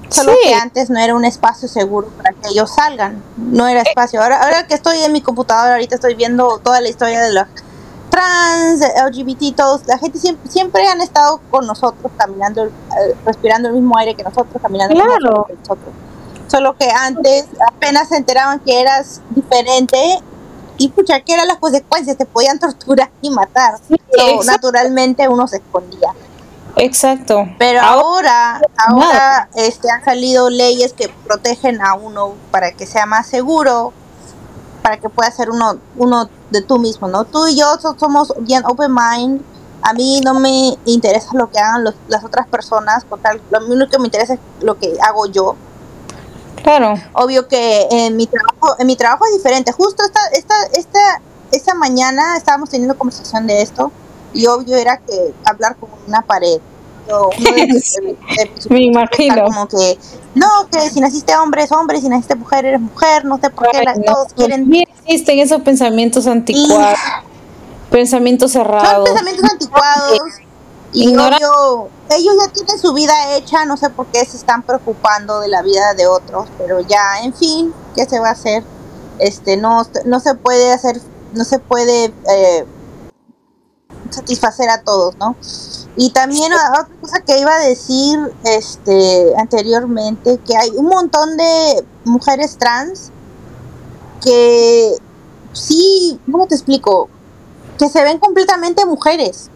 Solo Sí. que antes no era un espacio seguro para que ellos salgan. No era espacio. Ahora, ahora que estoy en mi computadora, ahorita estoy viendo toda la historia de los trans, LGBT, todos. La gente siempre, siempre han estado con nosotros, caminando, eh, respirando el mismo aire que nosotros, caminando el mismo Claro. que nosotros. Solo que antes apenas se enteraban que eras diferente y pucha, ¿qué eran las consecuencias? Te podían torturar y matar. So, exacto. naturalmente uno se escondía. Exacto. Pero Ahora- ahora, este, han salido leyes que protegen a uno para que sea más seguro, para que pueda ser uno, uno de tú mismo, ¿no? Tú y yo so- somos bien open mind. A mí no me interesa lo que hagan los- las otras personas, tal, lo único que me interesa es lo que hago yo. Claro. Obvio que en mi trabajo, en mi trabajo es diferente. Justo esta, esta, esta, esta mañana estábamos teniendo conversación de esto y obvio era que hablar con una pared. Yo- uno de mis- de mis- de mis- Me imagino. como que no, que si naciste hombre es hombre, si naciste mujer eres mujer, no sé por qué no. todos quieren Sí existen esos pensamientos anticuados, pensamientos son cerrados. pensamientos anticuados y obvio ellos ya tienen su vida hecha, no sé por qué se están preocupando de la vida de otros, pero ya, en fin, ¿qué se va a hacer? Este, no, no se puede hacer, no se puede eh, satisfacer a todos, ¿no? Y también otra cosa que iba a decir este anteriormente, que hay un montón de mujeres trans que sí, ¿cómo te explico? Que se ven completamente mujeres.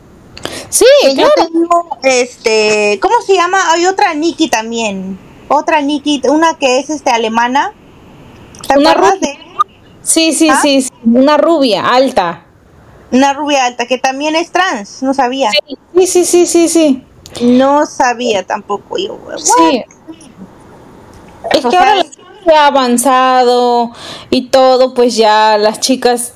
Sí, Que yo claro. tengo, este, ¿cómo se llama? Hay otra Nikki también. Otra Nikki, una que es este alemana. ¿Te Una acuerdas rubia. de Sí, sí, ¿Ah? sí, sí. Una rubia, alta. Una rubia alta que también es trans? No sabía. Sí, sí, sí, sí, sí. No sabía tampoco yo. Sí. Es O que sea, ahora la ha avanzado y todo, pues ya las chicas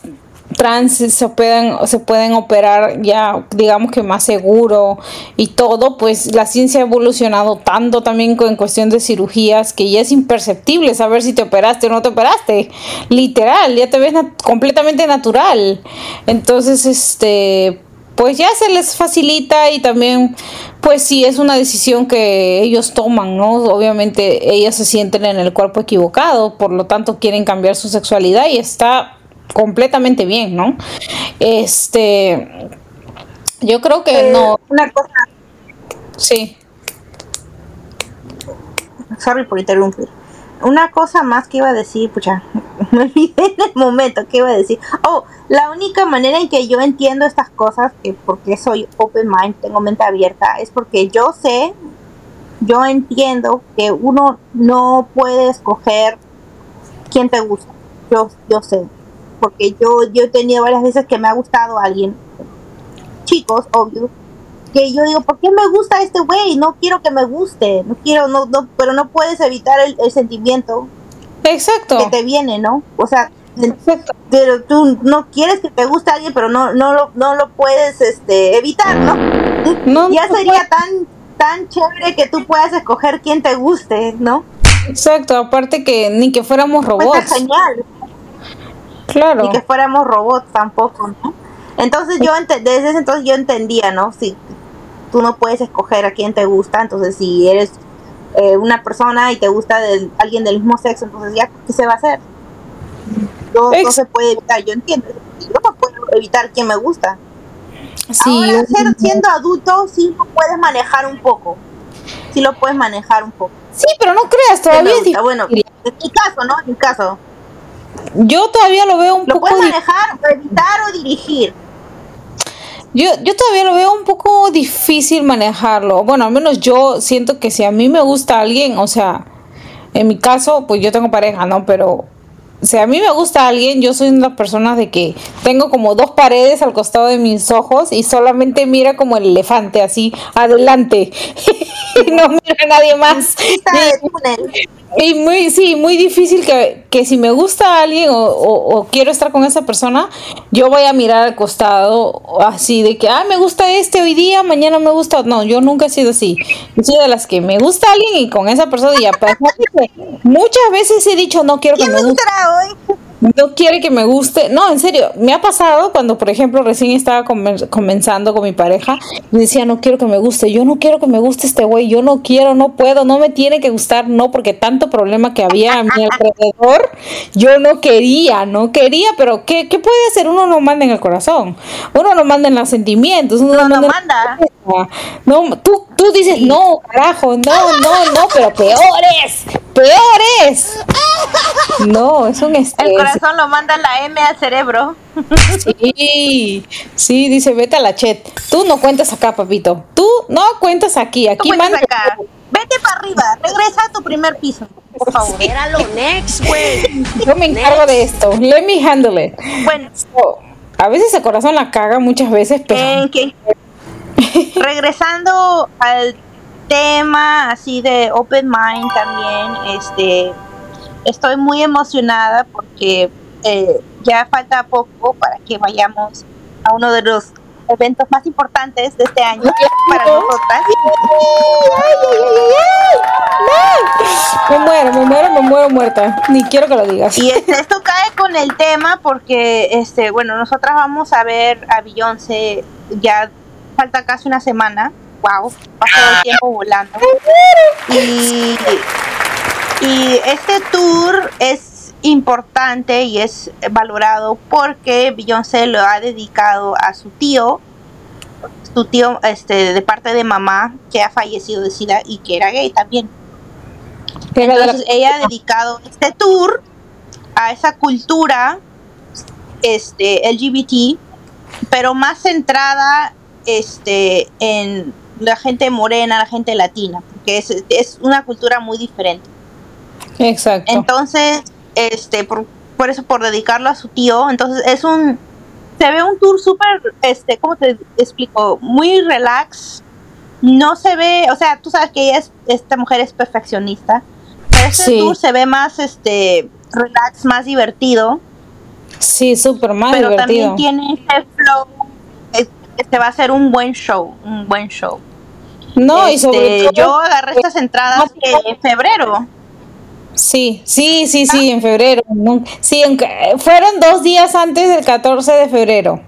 trans se pueden, se pueden operar ya, digamos que más seguro y todo, pues la ciencia ha evolucionado tanto también en cuestión de cirugías que ya es imperceptible saber si te operaste o no te operaste. Literal, ya te ves completamente natural. Entonces, este, pues ya se les facilita y también pues sí es una decisión que ellos toman, ¿no? Obviamente ellas se sienten en el cuerpo equivocado, por lo tanto quieren cambiar su sexualidad y está completamente bien, ¿no? Este yo creo que eh, no, Una cosa, sí. sorry por interrumpir. Una cosa más que iba a decir, pucha, me olvidé en el momento que iba a decir. Oh, la única manera en que yo entiendo estas cosas, que porque soy open mind, tengo mente abierta, es porque yo sé, yo entiendo que uno no puede escoger quién te gusta. Yo, yo sé, porque yo, yo he tenido varias veces que me ha gustado alguien, chicos, obvio, que yo digo, ¿por qué me gusta este güey? No quiero que me guste, no quiero, no, no, pero no puedes evitar el, el sentimiento Exacto. que te viene, ¿no? O sea, Exacto. pero tú no quieres que te guste alguien, pero no, no lo, no lo puedes, este, evitar, ¿no? No, ya no sería tan, tan chévere que tú puedas escoger quién te guste, ¿no? Exacto, aparte que ni que fuéramos Pues robots. genial. Claro. ni que fuéramos robots tampoco, ¿no? Entonces yo desde ese entonces yo entendía, ¿no? Si tú no puedes escoger a quién te gusta, entonces si eres eh, una persona y te gusta de alguien del mismo sexo, entonces ya qué se va a hacer. No, se puede evitar, yo entiendo. Yo no puedo evitar quién me gusta. Sí, Ahora, ser- siendo adulto, sí lo puedes manejar un poco. Sí lo puedes manejar un poco. sí, pero no creas, ¿Qué me todavía es? Bueno, en mi caso, ¿no? En mi caso. Yo todavía lo veo un Lo poco puedes di- manejar, o evitar o dirigir. Yo, yo todavía lo veo un poco difícil manejarlo. Bueno, al menos yo siento que si a mí me gusta alguien, o sea, en mi caso, pues yo tengo pareja, ¿no? Pero si a mí me gusta alguien, yo soy una persona de que tengo como dos paredes al costado de mis ojos y solamente mira como el elefante, así, adelante. y no mira a nadie más. Y muy, sí, muy difícil que, que si me gusta alguien o, o- o quiero estar con esa persona, yo voy a mirar al costado así de que, ah, me gusta este hoy día, mañana me gusta. No, yo nunca he sido así. Yo soy de las que me gusta alguien y con esa persona y a pesar de que muchas veces he dicho, no quiero que ¿Quién me guste gustará hoy? No quiere que me guste. No, en serio, me ha pasado cuando, por ejemplo, recién estaba comen- comenzando con mi pareja y decía, no quiero que me guste, yo no quiero que me guste este güey, yo no quiero, no puedo, no me tiene que gustar, no, porque tanto problema que había a mi alrededor, yo no quería, no quería, pero ¿qué, qué puede hacer? Uno no manda en el corazón, uno no manda en los sentimientos, uno No, manda en manda. No, tú, tú dices, no, carajo, no, no, no, pero peores, peores. No, es un El estrés. corazón lo manda la M al cerebro. Sí, sí, dice, vete a la chat. Tú no cuentas acá, papito. Tú no cuentas aquí. Aquí manda. acá. Vete para arriba, regresa a tu primer piso, por favor. Era lo next, güey. Yo me encargo de esto. Let me handle it. Bueno, So, a veces el corazón la caga, muchas veces, pero. en regresando al tema así de open mind también, este, estoy muy emocionada porque eh, ya falta poco para que vayamos a uno de los eventos más importantes de este año para nosotras. Me muero, me muero, me muero muerta. Ni quiero que lo digas. Y este, esto cae con el tema porque, este, bueno, nosotras vamos a ver a Beyoncé ya falta casi una semana. Wow, pasó el tiempo volando. Y, y este tour es importante y es valorado porque Beyoncé lo ha dedicado a su tío, su tío este, de parte de mamá que ha fallecido de SIDA y que era gay también. Entonces ella ha dedicado este tour a esa cultura este LGBT, pero más centrada este en la gente morena, la gente latina, porque es, es una cultura muy diferente. Exacto. Entonces, este por, por eso por dedicarlo a su tío, entonces es un se ve un tour súper este, ¿cómo te explico? Muy relax. No se ve, o sea, tú sabes que ella es esta mujer es perfeccionista. Pero este Sí. tour se ve más este relax, más divertido, Sí, súper más pero divertido. también tiene este flow este va a ser un buen show, un buen show. No, y Este, sobre todo. yo agarré estas entradas en febrero. Sí, sí, sí, sí, en febrero. Sí, fueron dos días antes del 14 de febrero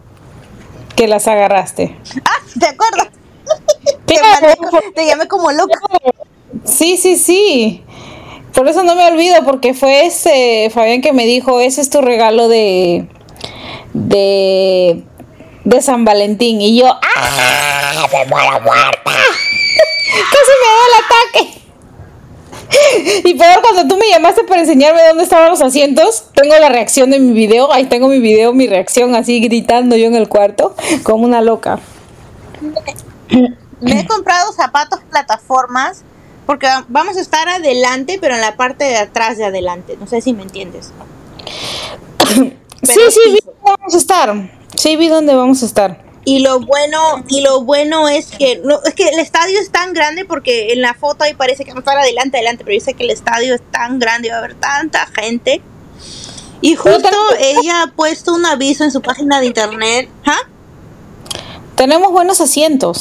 que las agarraste. Ah, ¿te acuerdas? Te, te llamé como loca. Sí, sí, sí. Por eso no me olvido, porque fue ese Fabián que me dijo, ese es tu regalo de de de San Valentín y yo, ¡ah! Me muero muerta. Casi me da el ataque. Y peor cuando tú me llamaste para enseñarme dónde estaban los asientos, tengo la reacción de mi video, ahí tengo mi video, mi reacción así gritando yo en el cuarto, como una loca. Me he comprado zapatos plataformas porque vamos a estar adelante, pero en la parte de atrás de adelante. No sé si me entiendes. sí, Pero sí, sí. vamos a estar. Sí, vi dónde vamos a estar. Y lo bueno, y lo bueno es que no, es que el estadio es tan grande porque en la foto ahí parece que vamos a estar adelante, adelante, pero yo sé que el estadio es tan grande, va a haber tanta gente. Y justo ella ha puesto un aviso en su página de internet. ¿Ah? Tenemos buenos asientos.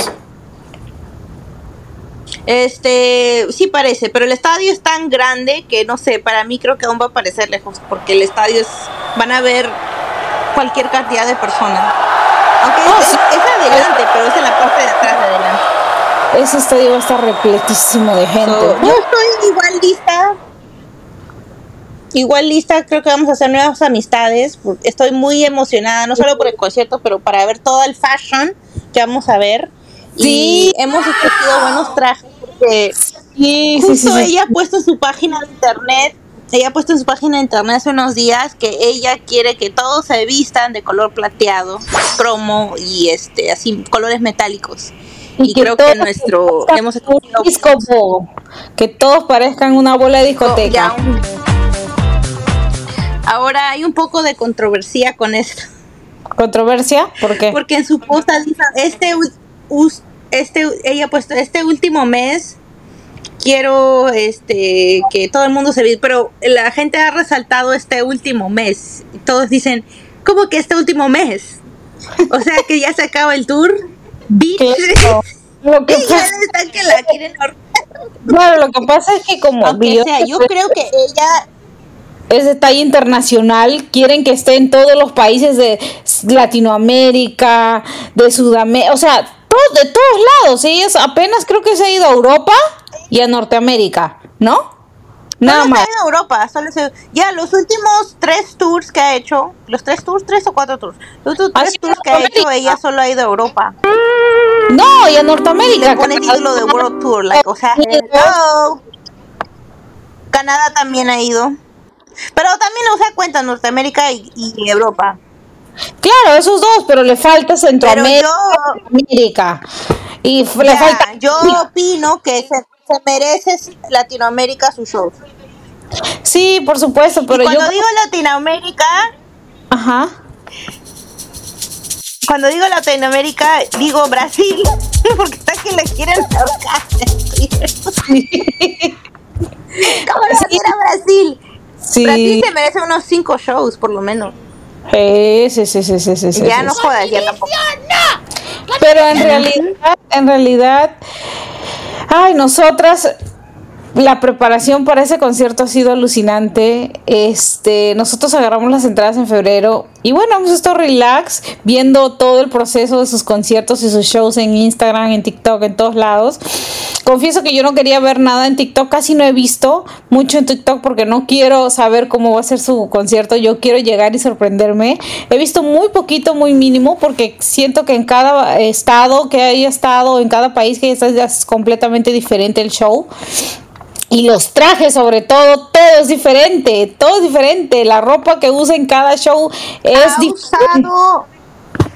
Este, sí parece, pero el estadio es tan grande que no sé, para mí creo que aún va a parecer lejos, porque el estadio es, van a ver cualquier cantidad de personas. Aunque Oh, es, sí. es adelante, pero es en la parte de atrás de adelante. Ese estadio va a estar repletísimo de gente. So, yo estoy igual lista. Igual lista, creo que vamos a hacer nuevas amistades. Estoy muy emocionada, no solo por el concierto, pero para ver todo el fashion que vamos a ver. Sí. Y hemos escogido buenos trajes Sí, sí, justo sí. ella ha puesto en su página de internet. Ella ha puesto en su página de internet hace unos días que ella quiere que todos se vistan de color plateado, cromo y este así colores metálicos. Y, que creo que nuestro hemos disco que todos parezcan una bola de discoteca. Un- Ahora hay un poco de controversia con esto, Controversia, ¿por qué? porque en su post dice este este ella ha puesto este último mes quiero este que todo el mundo se vea, pero la gente ha resaltado este último mes. Todos dicen, ¿cómo que este último mes? O sea que ya se acaba el tour. Lo que Y ya pasa, están que la quieren claro, lo que pasa es que como Aunque sea, yo creo que ella es de talla internacional, quieren que esté en todos los países de Latinoamérica, de Sudamérica, o sea, de todos lados. Ellos apenas creo que se ha ido a Europa y a Norteamérica, ¿no? Nada Solo más. Europa, solo se- ya los últimos tres tours que ha hecho, los tres tours, tres o cuatro tours, los últimos Ha tres tours que ha hecho, ella solo ha ido a Europa. No, y a Norteamérica. le pone título de World Tour, like, o sea, hello. Canadá también ha ido. Pero también, o sea, cuenta Norteamérica y, y Europa. Claro, esos dos, pero le falta Centroamérica yo. Y le ya, falta. yo opino que se, se merece Latinoamérica su show. Sí, por supuesto, Y pero yo. cuando digo Latinoamérica, Ajá. Cuando digo Latinoamérica, digo Brasil, porque está que le quieren ahorcar. ¿Cómo ir a Brasil? Sí. Brasil se merece unos cinco shows, por lo menos. Sí, sí, sí, sí, sí, sí, sí, ya sí, no jodas, ya tampoco. Pero en realidad, en realidad, ay, nosotras, la preparación para ese concierto ha sido alucinante. Este, nosotros agarramos las entradas en febrero y bueno, hemos estado relax viendo todo el proceso de sus conciertos y sus shows en Instagram, en TikTok, en todos lados. Confieso que yo no quería ver nada en TikTok, casi no he visto mucho en TikTok porque no quiero saber cómo va a ser su concierto, yo quiero llegar y sorprenderme. He visto muy poquito, muy mínimo, porque siento que en cada estado que haya estado, en cada país que haya estado, es completamente diferente el show. Y los trajes, sobre todo, todo es diferente, todo es diferente. La ropa que usa en cada show es ha diferente. usado,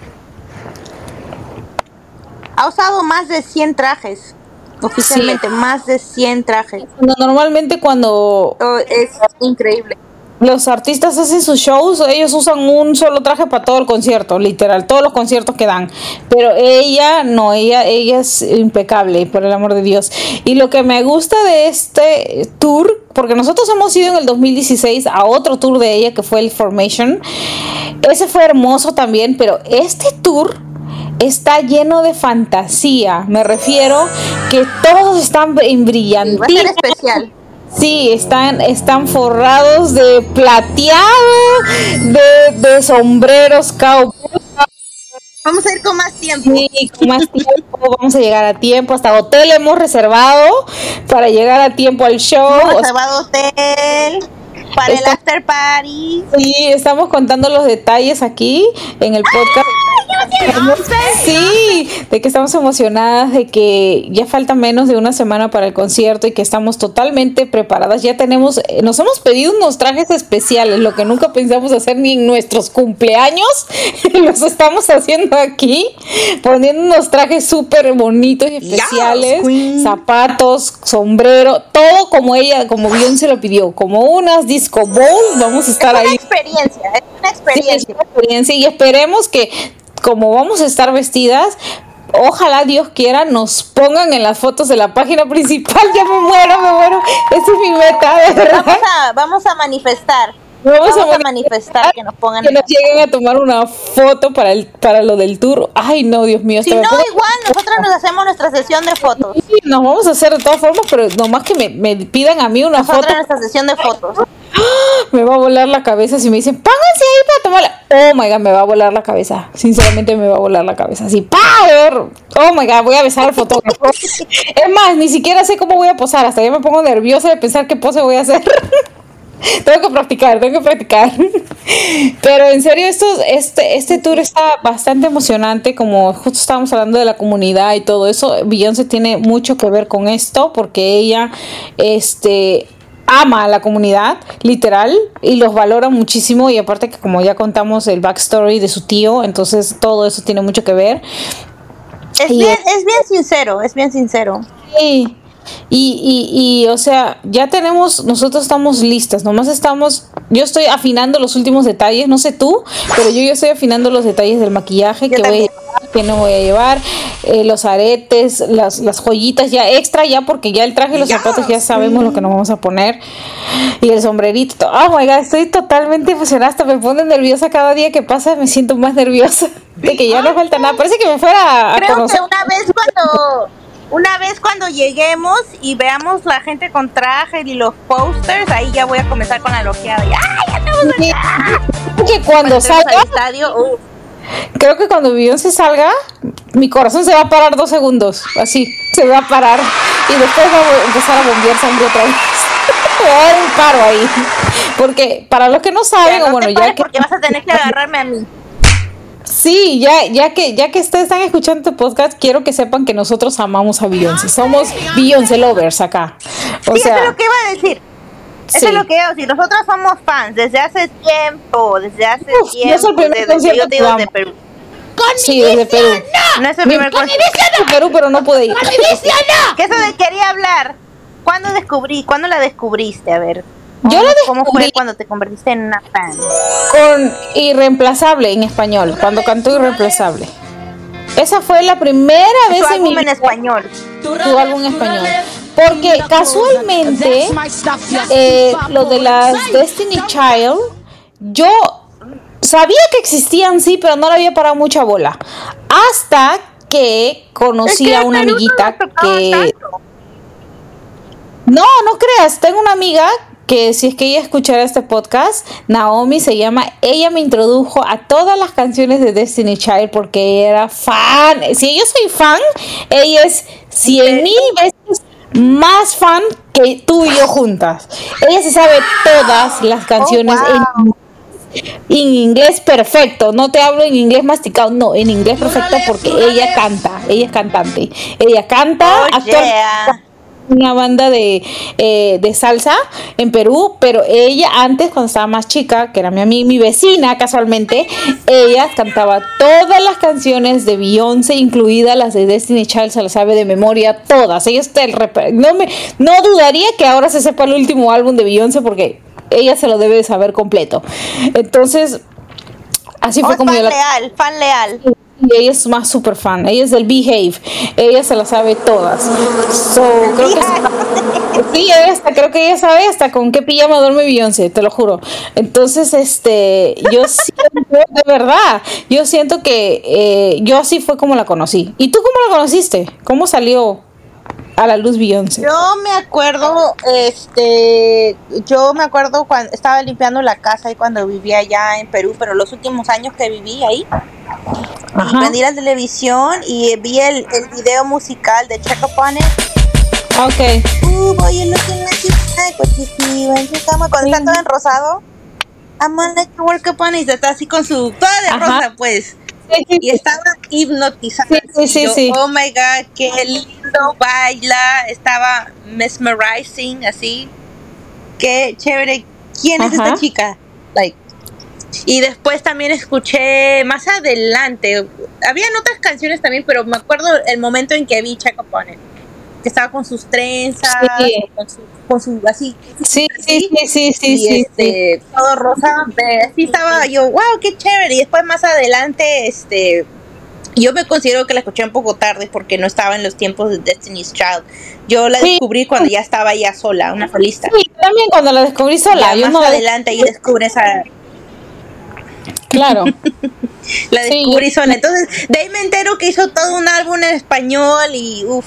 ha usado más de 100 trajes. Oficialmente, más de 100 trajes. No, Normalmente cuando Oh, es increíble. Los artistas hacen sus shows, ellos usan un solo traje para todo el concierto, literal, todos los conciertos que dan. Pero ella no, ella, ella es impecable, por el amor de Dios. Y lo que me gusta de este tour, porque nosotros hemos ido en el 2016 a otro tour de ella que fue el Formation, ese fue hermoso también, pero este tour está lleno de fantasía. Me refiero que todos están en Y va a ser brillantina. especial. Sí, están, están forrados de plateado, de, de sombreros cowboy. Vamos a ir con más tiempo. Y con más tiempo, vamos a llegar a tiempo. Hasta hotel hemos reservado para llegar a tiempo al show. Hemos reservado hotel para Está- el after party. sí, estamos contando los detalles aquí en el podcast. Sí, de que estamos emocionadas, de que ya falta menos de una semana para el concierto y que estamos totalmente preparadas. Ya tenemos, eh, nos hemos pedido unos trajes especiales, lo que nunca pensamos hacer ni en nuestros cumpleaños. Los estamos haciendo aquí, poniendo unos trajes súper bonitos y especiales, zapatos, sombrero, todo como ella, como bien se lo pidió, como unas disco balls. Vamos a estar Es una ahí. experiencia, es una Sí, es experiencia. una experiencia y esperemos que como vamos a estar vestidas, ojalá Dios quiera nos pongan en las fotos de la página principal. Ya me muero, me muero. Esa es mi meta, de verdad. Vamos a, vamos a manifestar. Vamos Vamos, a a, mani- manifestar que nos pongan Que nos lleguen a tomar una foto para el para lo del tour. Ay, no, Dios mío. Si no, igual nosotros nos hacemos nuestra sesión de fotos. Sí, nos vamos a hacer de todas formas, pero nomás que me, me pidan a mí una Nosotros foto. nuestra sesión de fotos. me va a volar la cabeza si me dicen, pónganse ahí para tomarla. Oh my god, me va a volar la cabeza. Sinceramente me va a volar la cabeza. Así, ¡power! Oh my god, voy a besar al fotógrafo. es más, ni siquiera sé cómo voy a posar. Hasta ya me pongo nerviosa de pensar qué pose voy a hacer. tengo que practicar, tengo que practicar. Pero en serio, esto, este, este tour está bastante emocionante. Como justo estábamos hablando de la comunidad y todo eso, Beyoncé tiene mucho que ver con esto porque ella, este ama a la comunidad, literal, y los valora muchísimo. Y aparte que como ya contamos el backstory de su tío, entonces todo eso tiene mucho que ver. Es Y- bien, es bien sincero, es bien sincero. Sí. Y, y, y, o sea, ya tenemos, nosotros estamos listas, nomás estamos, yo estoy afinando los últimos detalles, no sé tú, pero yo ya estoy afinando los detalles del maquillaje Yo que voy a llevar, que no voy a llevar, eh, los aretes, las, las joyitas ya extra, ya porque ya el traje y los zapatos ya sabemos lo que nos vamos a poner, y el sombrerito, to- oh my god, estoy totalmente emocionada, hasta me pone nerviosa cada día que pasa, me siento más nerviosa de que ya no falta nada, parece que me fuera a Creo conocer. que una vez cuando una vez cuando lleguemos y veamos la gente con traje y los posters, ahí ya voy a comenzar con la loqueada. ¡Ay, ya estamos acá! que cuando salga al estadio, uh, Creo que cuando Beyoncé salga, mi corazón se va a parar dos segundos. Así, se va a parar. Y después va a empezar a bombear sangre otra vez. Va a dar un paro ahí. Porque para los que no saben, ya o no bueno, te ya que. porque vas a tener que agarrarme a mí. Sí, ya, ya que ya que ustedes están escuchando este podcast, quiero que sepan que nosotros amamos a Beyoncé. Somos Beyoncé lovers acá. O Sí, eso es sea, lo que iba a decir. Eso sí. es lo que iba a decir. Nosotros somos fans desde hace tiempo, desde hace Uf, no es tiempo. el primer desde, concierto yo digo Perú. sí, desde Perú. No es el Mi primer de Perú, pero no pude ir. Que eso de quería hablar. ¿Cuándo descubrí? ¿Cuándo la descubriste? A ver. Yo la ¿Cómo fue descubrí- cuando te convertiste en una fan? con Irreemplazable en español, cuando cantó Irreemplazable. Esa fue la primera vez en mi álbum en vida español. su álbum en español. Porque casualmente eh, lo de las Destiny Child, yo sabía que existían, sí, pero no le había parado mucha bola. Hasta que conocí Es que a una no amiguita que... tanto. No, no creas, tengo una amiga que si es que ella escuchara este podcast, Naomi se llama, ella me introdujo a todas las canciones de Destiny Child porque era fan. Si yo soy fan, ella es cien mil veces más fan que tú y yo juntas. Ella se sabe todas las canciones Oh, wow. en, en inglés perfecto. No te hablo en inglés masticado, no, en inglés perfecto porque ella canta, ella es cantante. Ella canta, Oh, actúa yeah. Una banda de, eh, de salsa en Perú, pero ella antes, cuando estaba más chica, que era mi, mi vecina casualmente, ella cantaba todas las canciones de Beyoncé, incluidas las de Destiny Child, se las sabe de memoria, todas. Ella está el no, me, no dudaría que ahora se sepa el último álbum de Beyoncé porque ella se lo debe de saber completo. Entonces, así Oh, fue como fan yo la leal, fan leal. Y ella es más super fan, ella es del Behave, ella se la sabe todas. So, creo que sí, creo que ella sabe hasta con qué pijama duerme Beyoncé, te lo juro. Entonces, este, yo siento, de verdad, yo siento que eh, yo así fue como la conocí. ¿Y tú cómo la conociste? ¿Cómo salió a la luz Beyoncé? Yo me acuerdo, este, yo me acuerdo cuando estaba limpiando la casa y cuando vivía allá en Perú, pero los últimos años que viví ahí, Ajá. prendí la televisión y vi el, el video musical de Check Up On It. Ok. Uh, boy, you're looking like you like what you see when you come. Cuando está todo en rosado. I'm gonna work upon it. y Está así con su. Toda de Ajá. rosa, pues. Y estaba hipnotizada. Sí, sí, Yo, sí. Oh my god, qué lindo baila. Estaba mesmerizing, así. Qué chévere. ¿Quién es esta chica? Like. Y después también escuché más adelante. Habían otras canciones también, pero me acuerdo el momento en que vi Check Up On It. Que estaba con sus trenzas, Sí. con, su, con su así. Sí, sí, sí, sí, sí, y sí, sí. este, todo rosa. Así estaba yo, wow, qué chévere. Y después más adelante, este. Yo me considero que la escuché un poco tarde porque no estaba en los tiempos de Destiny's Child. Yo la descubrí cuando ya estaba ya sola, una solista. Sí, también cuando la descubrí sola, Ya yo más no adelante y descubre esa, Claro. la descubrí sola. Entonces, de ahí me entero que hizo todo un álbum en español y uff,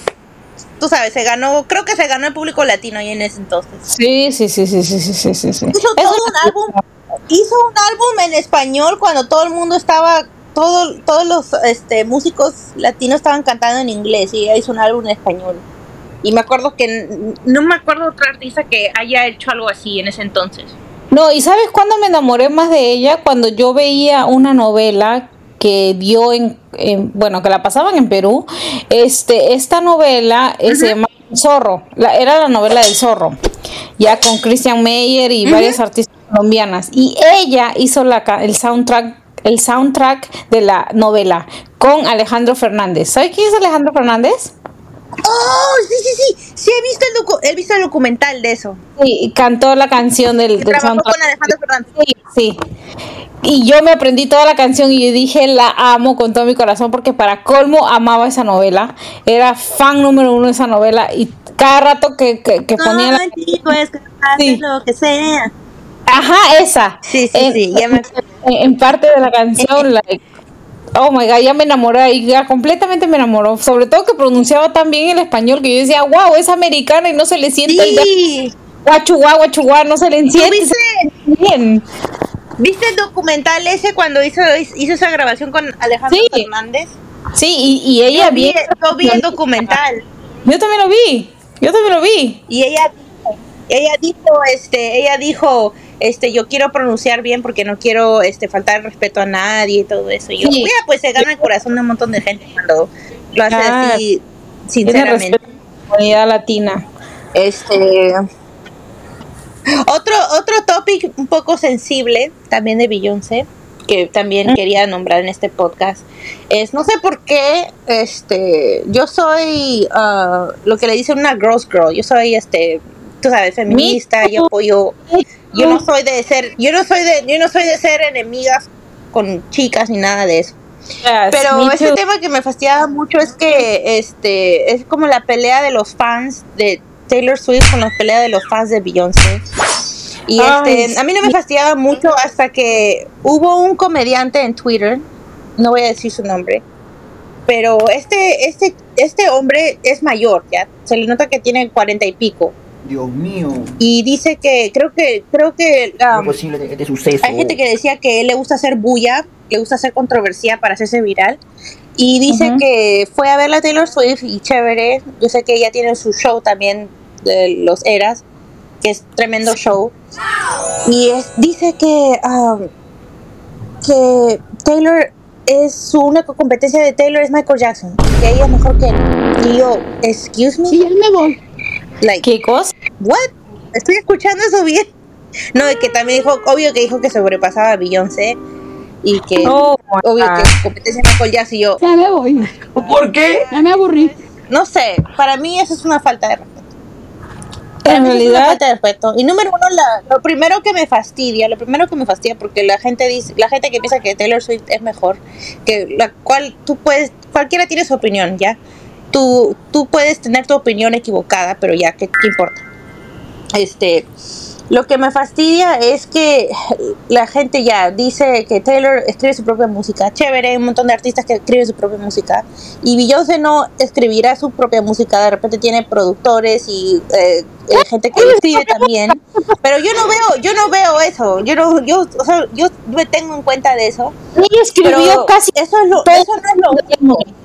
tú sabes, se ganó, creo que se ganó el público latino y en ese entonces. Sí, sí, sí, sí, sí, sí, sí, sí. Hizo todo un álbum, hizo un álbum en español cuando todo el mundo estaba, todo, todos los este, músicos latinos estaban cantando en inglés y ella hizo un álbum en español. Y me acuerdo que, no me acuerdo otra artista que haya hecho algo así en ese entonces. No, y sabes cuándo me enamoré más de ella? Cuando yo veía una novela que dio en, en- bueno, que la pasaban en Perú. Este, esta novela eh, se llama Zorro, la- era la novela del Zorro, ya con Christian Meyer y varias artistas colombianas. Y ella hizo la, el soundtrack, el soundtrack de la novela con Alejandro Fernández. ¿Sabes quién es Alejandro Fernández? Oh, sí, sí, sí. Sí, he visto el, docu- he visto el documental de eso. Sí, cantó la canción del, del Trabajó con Alejandro Fernández. Sí, sí. Y yo me aprendí toda la canción y yo dije, la amo con todo mi corazón porque para colmo amaba esa novela. Era fan número uno de esa novela y cada rato que, que, que ponía la... Es Sí. lo que sea. Ajá, esa. Sí, sí, En- sí, ya me en, en parte de la canción, like, oh my god, ya me enamoré y ya completamente me enamoró. Sobre todo que pronunciaba tan bien el español que yo decía, wow, es americana y no se le siente el Sí. guachuá, guachuá, no se le siente viste? bien. ¿Viste el documental ese cuando hizo, hizo esa grabación con Alejandro Sí. Fernández? Sí, y, y ella Yo vi, bien. yo vi el documental Yo también lo vi. Yo también lo vi. y ella ella dijo, este, ella dijo, este, yo quiero pronunciar bien porque no quiero, este, faltar respeto a nadie y todo eso. Y yo, Sí. "Mira, pues se gana el corazón de un montón de gente cuando lo hace así, sinceramente. respeto a la comunidad latina. Este otro otro topic un poco sensible también de Beyoncé que también quería nombrar en este podcast es no sé por qué este yo soy ah, lo que le dicen una gross girl yo soy este tú sabes feminista yo apoyo yo no soy de ser yo no soy de yo no soy de ser enemigas con chicas ni nada de eso. Yes, pero ese too. tema que me fastidiaba mucho es que este es como la pelea de los fans de Taylor Swift con la pelea de los fans de Beyoncé. Y Ay, este, a mí no me fastidiaba mucho hasta que hubo un comediante en Twitter, no voy a decir su nombre, pero este este este hombre es mayor, ya, se le nota que tiene cuarenta y pico Dios mío, y dice que creo que creo que um, es posible de este suceso. hay gente que decía que él le gusta hacer bulla, le gusta hacer controversia para hacerse viral. Y dice que fue a ver a Taylor Swift y chévere. Yo sé que ella tiene su show también de los Eras, que es tremendo show. Y es, dice que, um, que Taylor es su única competencia de Taylor es Michael Jackson, que ella es mejor que él. Y yo, excuse me, Y él me voy. Like, ¿Qué cosa? ¿What? Estoy escuchando eso bien. No, y que también dijo, obvio que dijo que sobrepasaba a Beyoncé y que Oh, obvio God. que competencia Michael Jackson y yo, Ya me voy. ¿Por qué? Ya me aburrí. no sé, para mí eso es una falta de respeto. Para En mí eso es una realidad, falta de respeto. Y número uno, la- lo primero que me fastidia, lo primero que me fastidia, porque la gente dice, la gente que piensa que Taylor Swift es mejor, que la cual tú puedes, cualquiera tiene su opinión, ¿ya? Tú, tú puedes tener tu opinión equivocada, pero ya, ¿qué, qué importa? Este, lo que me fastidia es que la gente ya dice que Taylor escribe su propia música, chévere, hay un montón de artistas que escriben su propia música, y Beyoncé no escribirá su propia música, de repente tiene productores y eh, eh, gente que escribe también, pero yo no veo, yo no veo eso, yo no, yo, o sea, yo me tengo en cuenta de eso, ella escribió pero casi eso es lo, eso no es lo único.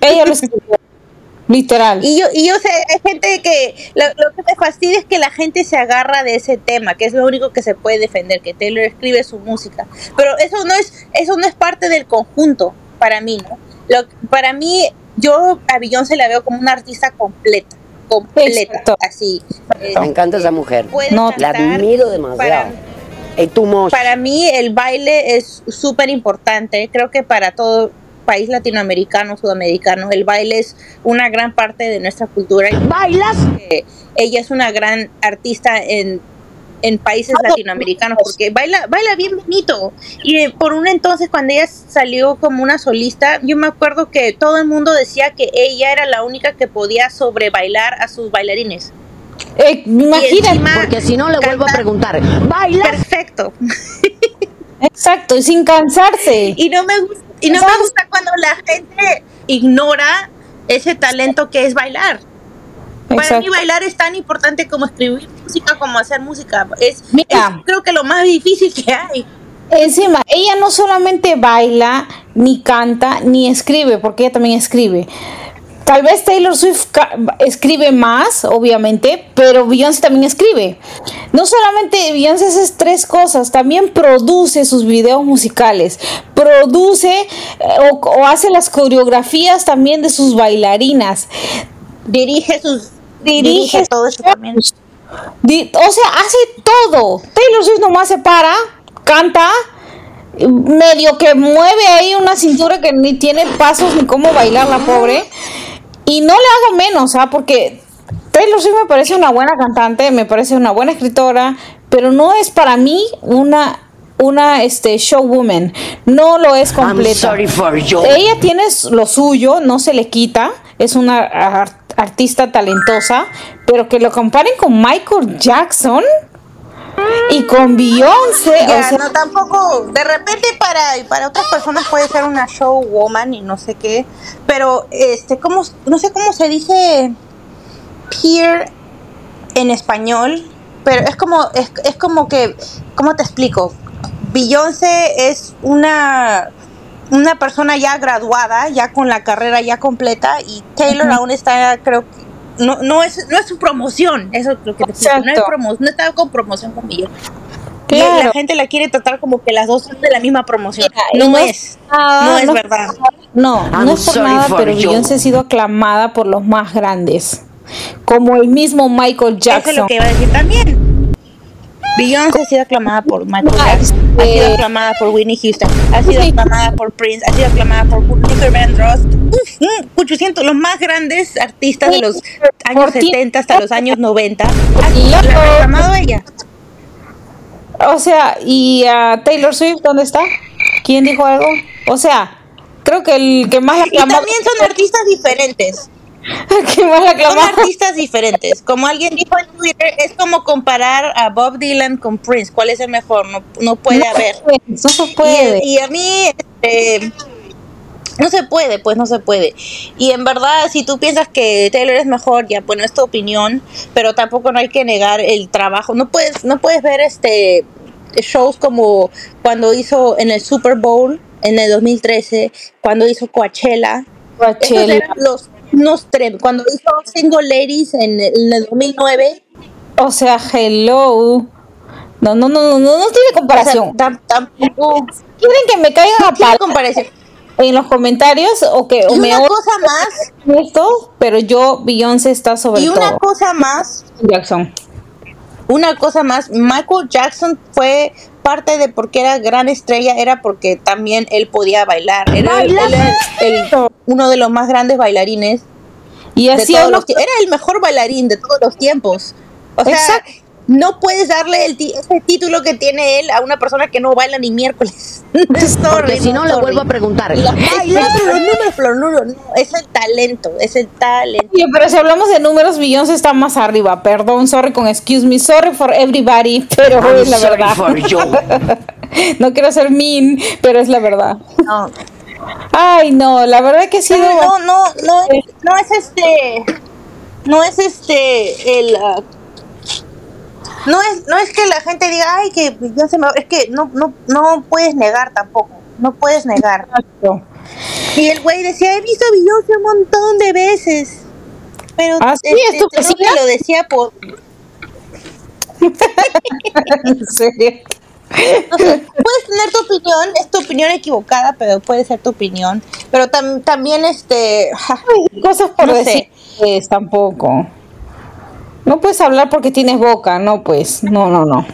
Ella lo escribió. Literal. Y yo, y yo sé, hay gente que lo, lo que me fastidia es que la gente se agarra de ese tema, que es lo único que se puede defender, que Taylor escribe su música. Pero eso no es, eso no es parte del conjunto para mí, ¿no? Lo, para mí, yo a Beyoncé la veo como una artista completa, completa, Exacto. así. Eh, Me encanta esa mujer. No, La admiro demasiado. Much. para mí el baile es súper importante. Creo que para todo país latinoamericano, sudamericano, el baile es una gran parte de nuestra cultura. ¿Bailas? que ella es una gran artista en, en países latinoamericanos porque baila baila bien bonito y eh, por un entonces cuando ella salió como una solista yo me acuerdo que todo el mundo decía que ella era la única que podía sobre bailar a sus bailarines Eh, imagínate. Porque si no le vuelvo a preguntar. ¿Bailas? perfecto Exacto, y sin cansarse. y no me gusta y no me gusta cuando la gente ignora ese talento que es bailar. Para mí bailar es tan importante como escribir música, como hacer música. Es, Mira. es creo que lo más difícil que hay. Encima, ella no solamente baila, ni canta, ni escribe, porque ella también escribe. Tal vez Taylor Swift escribe más, obviamente, pero Beyoncé también escribe. No solamente Beyoncé hace tres cosas, también produce sus videos musicales, produce eh, o, o hace las coreografías también de sus bailarinas. Dirige sus. Dirige Dirige todo eso también. Di- o sea, hace todo. Taylor Swift nomás se para, canta, medio que mueve ahí una cintura que ni tiene pasos ni cómo bailar la pobre. Y no le hago menos, ¿ah? Porque Taylor Swift me parece una buena cantante, me parece una buena escritora, pero no es para mí una una este showwoman, no lo es completa. sorry for you. Ella tiene lo suyo, no se le quita, es una ar- artista talentosa, pero que lo comparen con Michael Jackson y con Beyoncé, Ya, o sea, no, tampoco. De repente para, para otras personas puede ser una showwoman y no sé qué. Pero, este, ¿cómo, no sé cómo se dice peer en español. Pero es como, es, es como que, ¿cómo te explico? Beyoncé es una una persona ya graduada, ya con la carrera ya completa y Taylor aún está, creo que no, no es no es su promoción, eso es lo que te explico, no, es Exacto. promo- no está con promoción con. Y Claro. la gente la quiere tratar como que las dos son de la misma promoción. Mira, no, no es, nada, no es no- verdad. no, no I'm es por nada, pero. Beyoncé ha sido aclamada por los más grandes, como el mismo Michael Eso es lo Jackson. que iba a decir también. Beyoncé ha sido aclamada por Michael Jackson, ha este- sido aclamada por Whitney Houston, ha sido aclamada por Prince, ha sido aclamada por Luther Vandross. Uf, mm, 800, los más grandes artistas de los años Por ti- 70 hasta los años 90. Ha sido aclamado ella. O sea, ¿y a Taylor Swift dónde está? ¿Quién dijo algo? O sea, creo que el que más la Y también son artistas diferentes. Son artistas diferentes. Como alguien dijo en Twitter, es como comparar a Bob Dylan con Prince. ¿Cuál es el mejor? No, no puede no haber. no se puede. y a mí, este, no se puede, pues no se puede. Y en verdad, si tú piensas que Taylor es mejor, ya, bueno, es tu opinión, pero tampoco no hay que negar el trabajo. No puedes, no puedes ver este shows como cuando hizo en el Super Bowl en el 2013, cuando hizo Coachella. Esos Coachella. eran los unos tre- cuando hizo Single Ladies en el, en el 2009. O sea, hello. No, no, no, no, no, no tiene O sea, comparación. tam- tampoco Quieren que me caigan a tiene palo comparación. en los comentarios o que o Y me una cosa más, esto, pero yo Beyoncé está sobre y una todo. cosa más, Jackson. una cosa más, Michael Jackson fue parte de por qué era gran estrella, era porque también él podía bailar. Era, él era el- uno de los más grandes bailarines Y así los Era el mejor bailarín de todos los tiempos. O sea, Exacto. No puedes darle el ese título que tiene él a una persona que no baila ni miércoles. Sorry, Porque si no, le vuelvo a preguntar. La- Baila, pero los números, pero los números, no, es el talento, es el talento. Oye, pero si hablamos de números, Beyoncé está más arriba. Perdón, sorry con excuse me, sorry for everybody, pero I'm es la sorry verdad. for you. no quiero ser mean, pero es la verdad. No, Ay, no, la verdad que ha sido. no, no, no, es- no es este, no es este el ah, no es no es que la gente diga ay que ya se me es que no no no puedes negar tampoco no puedes negar y el güey decía he visto a Beyoncé un montón de veces pero ¿Ah, sí? este, ¿Es tu vecina? lo decía por en serio. puedes tener tu opinión es tu opinión equivocada pero puede ser tu opinión pero tam- también este Cosas por No sé. decir pues, tampoco. No puedes hablar porque tienes boca, no, pues. No, no, no.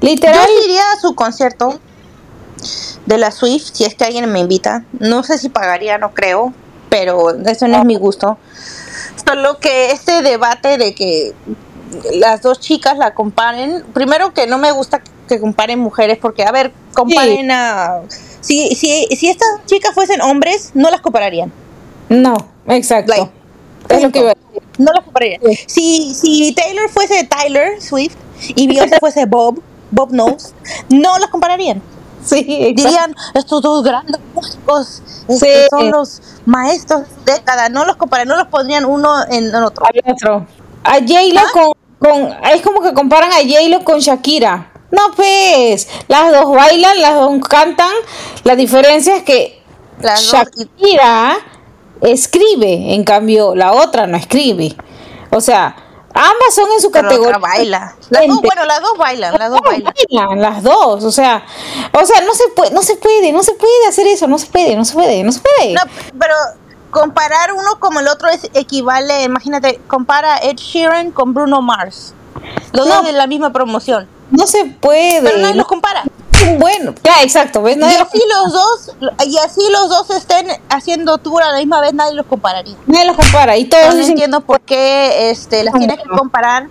Literal. Yo iría a su concierto de la Swift, si es que alguien me invita. No sé si pagaría, no creo, pero eso no es mi gusto. Solo que este debate de que las dos chicas la comparen, primero que no me gusta que comparen mujeres, porque, a ver, comparen a... Si, si, si estas chicas fuesen hombres, no las compararían. No, exacto. Like, es lo que iba a decir. No las compararían. Si, si Taylor fuese Tyler Swift y Beyoncé fuese Bob, Bob Knows, no las compararían. Sí, exacto. dirían estos dos grandes músicos este, Sí. son los maestros décadas, no los comparan, no los pondrían uno en, en otro. al otro. A J-Lo con, con. Es como que comparan a J-Lo con Shakira. No, pues. Las dos bailan, las dos cantan. La diferencia es que Las dos Shakira escribe, en cambio la otra no escribe. O sea, ambas son en su pero la categoría. otra baila. Las dos, bueno, las dos bailan, las dos bailan. Bailan, las dos, o sea, o sea, no se puede, no se puede, no se puede hacer eso, no se puede, no se puede, no se puede. No, pero comparar uno como el otro es equivale, imagínate, compara Ed Sheeran con Bruno Mars. Los No. dos de la misma promoción. No se puede. Pero nadie no los compara. bueno, ya, exacto, ¿ves? Y Nadie, así los dos, y así los dos estén haciendo tour a la misma vez, nadie los compararía. nadie los compara y todos No dicen entiendo por qué este, las tienes que comparar.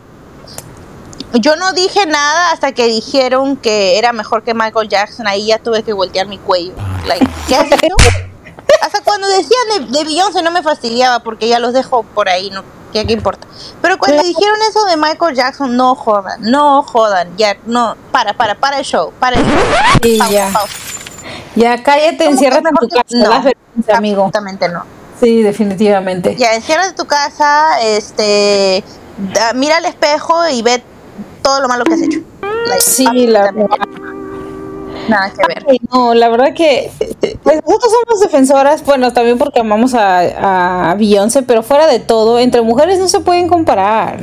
Yo no dije nada hasta que dijeron que era mejor que Michael Jackson. Ahí ya tuve que voltear mi cuello. Like, ¿Qué has dicho? Hasta cuando decían de, de Beyoncé no me fastidiaba porque ya los dejo por ahí, no ¿qué, qué importa. Pero cuando dijeron eso de Michael Jackson, no jodan, no jodan, ya, no, para, para, para el show, para el show. Sí, Pausa, ya. pausa. ya cállate, ¿Cómo enciérrate en tu casa, das vergüenza, amigo. Absolutamente no. Sí, definitivamente. Ya, encierras en tu casa, este, da- mira al espejo y ve todo lo malo que has hecho. Like, Sí, la absolutamente Nada que ver. Ay, no, la verdad que pues, nosotros somos defensoras, bueno, también porque amamos a, a Beyoncé, pero fuera de todo, entre mujeres no se pueden comparar.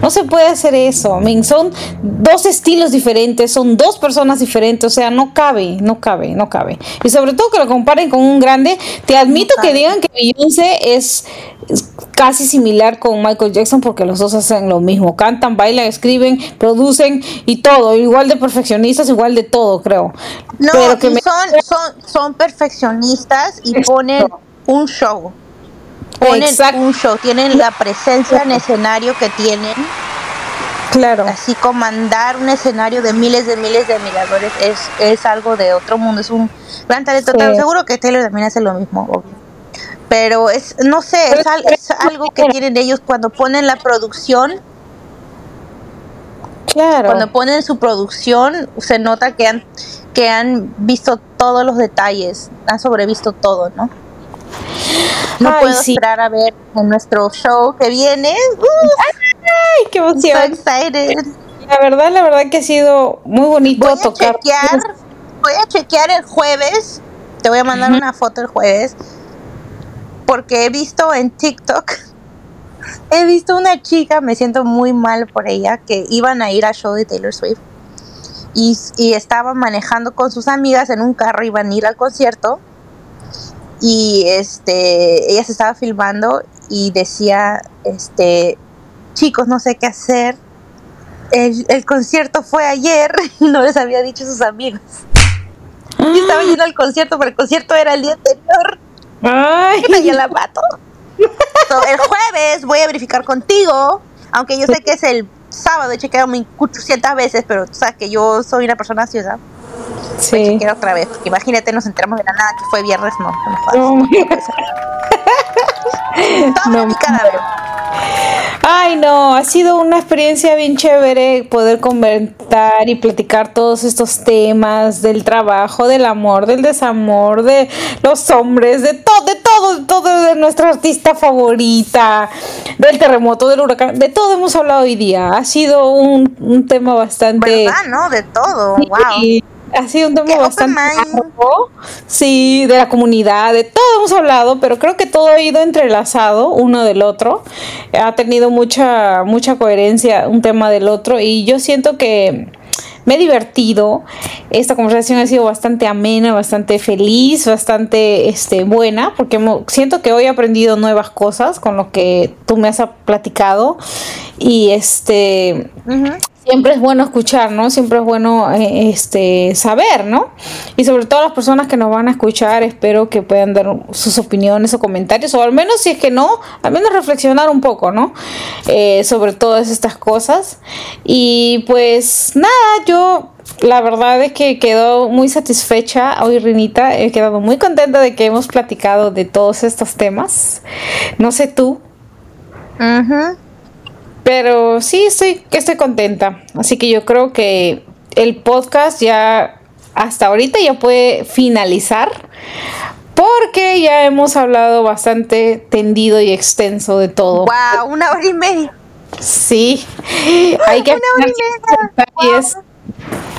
No se puede hacer eso. Son dos estilos diferentes, son dos personas diferentes, o sea, no cabe, no cabe, no cabe. Y sobre todo que lo comparen con un grande. Te admito que digan que Beyoncé es, es casi similar con Michael Jackson porque los dos hacen lo mismo, cantan, bailan, escriben, producen y todo, igual de perfeccionistas, igual de todo, creo. No, Pero que y me- son, son, son perfeccionistas y ponen un show. Ponen Exacto. un show, tienen la presencia en escenario que tienen. Claro. Así comandar un escenario de miles de miles de admiradores es, es algo de otro mundo, es un gran talento. Sí. Seguro que Taylor también hace lo mismo, obvio. Pero es, no sé, es, al- es algo que tienen ellos cuando ponen la producción, Claro. cuando ponen su producción, se nota que han, que han visto todos los detalles, han sobrevisto todo, ¿no? No Ay, puedo sí. esperar a ver en nuestro show que viene. ¡Uh! Ay, qué so emoción. excited. La verdad, la verdad que ha sido muy bonito Voy a tocar. chequear, voy a chequear el jueves. Te voy a mandar una foto el jueves. Porque he visto en TikTok, he visto una chica, me siento muy mal por ella, que iban a ir al show de Taylor Swift. Y, y estaban manejando con sus amigas en un carro, iban a ir al concierto. Y este, ella se estaba filmando y decía, este, chicos, no sé qué hacer. El, el concierto fue ayer y no les había dicho a sus amigos. Yo estaba yendo al concierto, pero el concierto era el día anterior. Ay, Y la mato. El jueves voy a verificar contigo, aunque yo sé que es el sábado, he chequeado mi 800 veces, pero tú sabes que yo soy una persona ansiosa. Voy a sí. chequear otra vez, porque imagínate, nos enteramos de la nada que fue viernes, no, no. No. Toma no. mi cadáver. Ay, no, ha sido una experiencia bien chévere poder comentar y platicar todos estos temas del trabajo, del amor, del desamor, de los hombres, de todo, de todo, de todo, de nuestra artista favorita, del terremoto, del huracán, de todo hemos hablado hoy día. Ha sido un, un tema bastante... ¿Verdad, no? De todo, wow. Ha sido un tema bastante largo. Sí, de la comunidad, de todo hemos hablado, pero creo que todo ha ido entrelazado uno del otro. Ha tenido mucha, mucha coherencia un tema del otro y yo siento que me he divertido. Esta conversación ha sido bastante amena, bastante feliz, bastante este, buena, porque siento que hoy he aprendido nuevas cosas con lo que tú me has platicado. Y este. Siempre es bueno escuchar, ¿no? Siempre es bueno eh, este saber, ¿no? Y sobre todo las personas que nos van a escuchar, espero que puedan dar sus opiniones o comentarios, o al menos si es que no, al menos reflexionar un poco, ¿no? Eh, sobre todas estas cosas. Y pues nada, yo la verdad es que quedo muy satisfecha hoy, Rinita, he quedado muy contenta de que hemos platicado de todos estos temas. No sé tú. Ujú. Pero sí, estoy, estoy contenta. Así que yo creo que el podcast ya hasta ahorita ya puede finalizar. porque ya hemos hablado bastante tendido y extenso de todo. Wow, una hora y media. Sí, hay que detalles,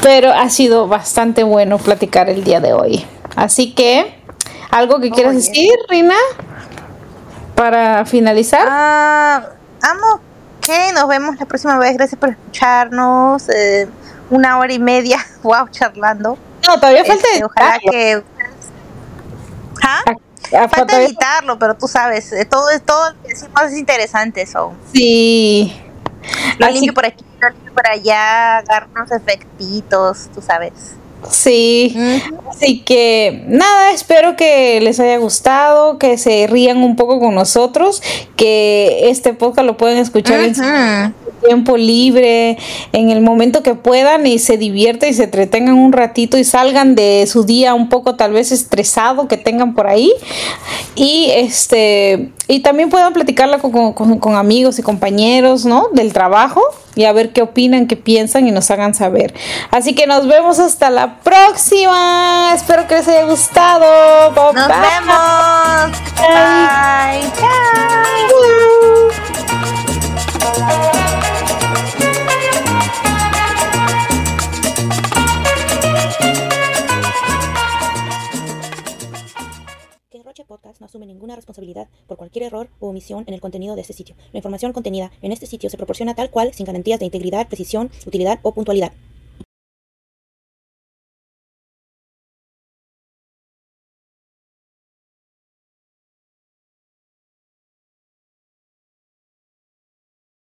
pero ha sido bastante bueno platicar el día de hoy. Así que, ¿algo que quieras decir, Rina? Para finalizar. Ah, amo. Que nos vemos la próxima vez. Gracias por escucharnos. eh, una hora y media. Wow, charlando. no, todavía falta Este, ojalá que. ¿Ah? Ah, Falta todavía- editarlo, pero tú sabes, eh, todo es todo lo que decimos es interesante. So. Sí. Lo Así- limpio por aquí, lo limpio por allá, agarro unos efectitos, tú sabes. Sí. Así que nada, espero que les haya gustado, que se rían un poco con nosotros, que este podcast lo pueden escuchar. Tiempo libre, en el momento que puedan y se diviertan y se entretengan un ratito y salgan de su día un poco tal vez estresado que tengan por ahí y este y también puedan platicarla con, con- amigos y compañeros, ¿no? Del trabajo y a ver qué opinan, qué piensan y nos hagan saber. Así que nos vemos hasta la próxima. Espero que les haya gustado. Bye, Nos bye. vemos. Bye. Que No asume ninguna responsabilidad por cualquier error o omisión en el contenido de este sitio. La información contenida en este sitio se proporciona tal cual sin garantías de integridad, precisión, utilidad o puntualidad.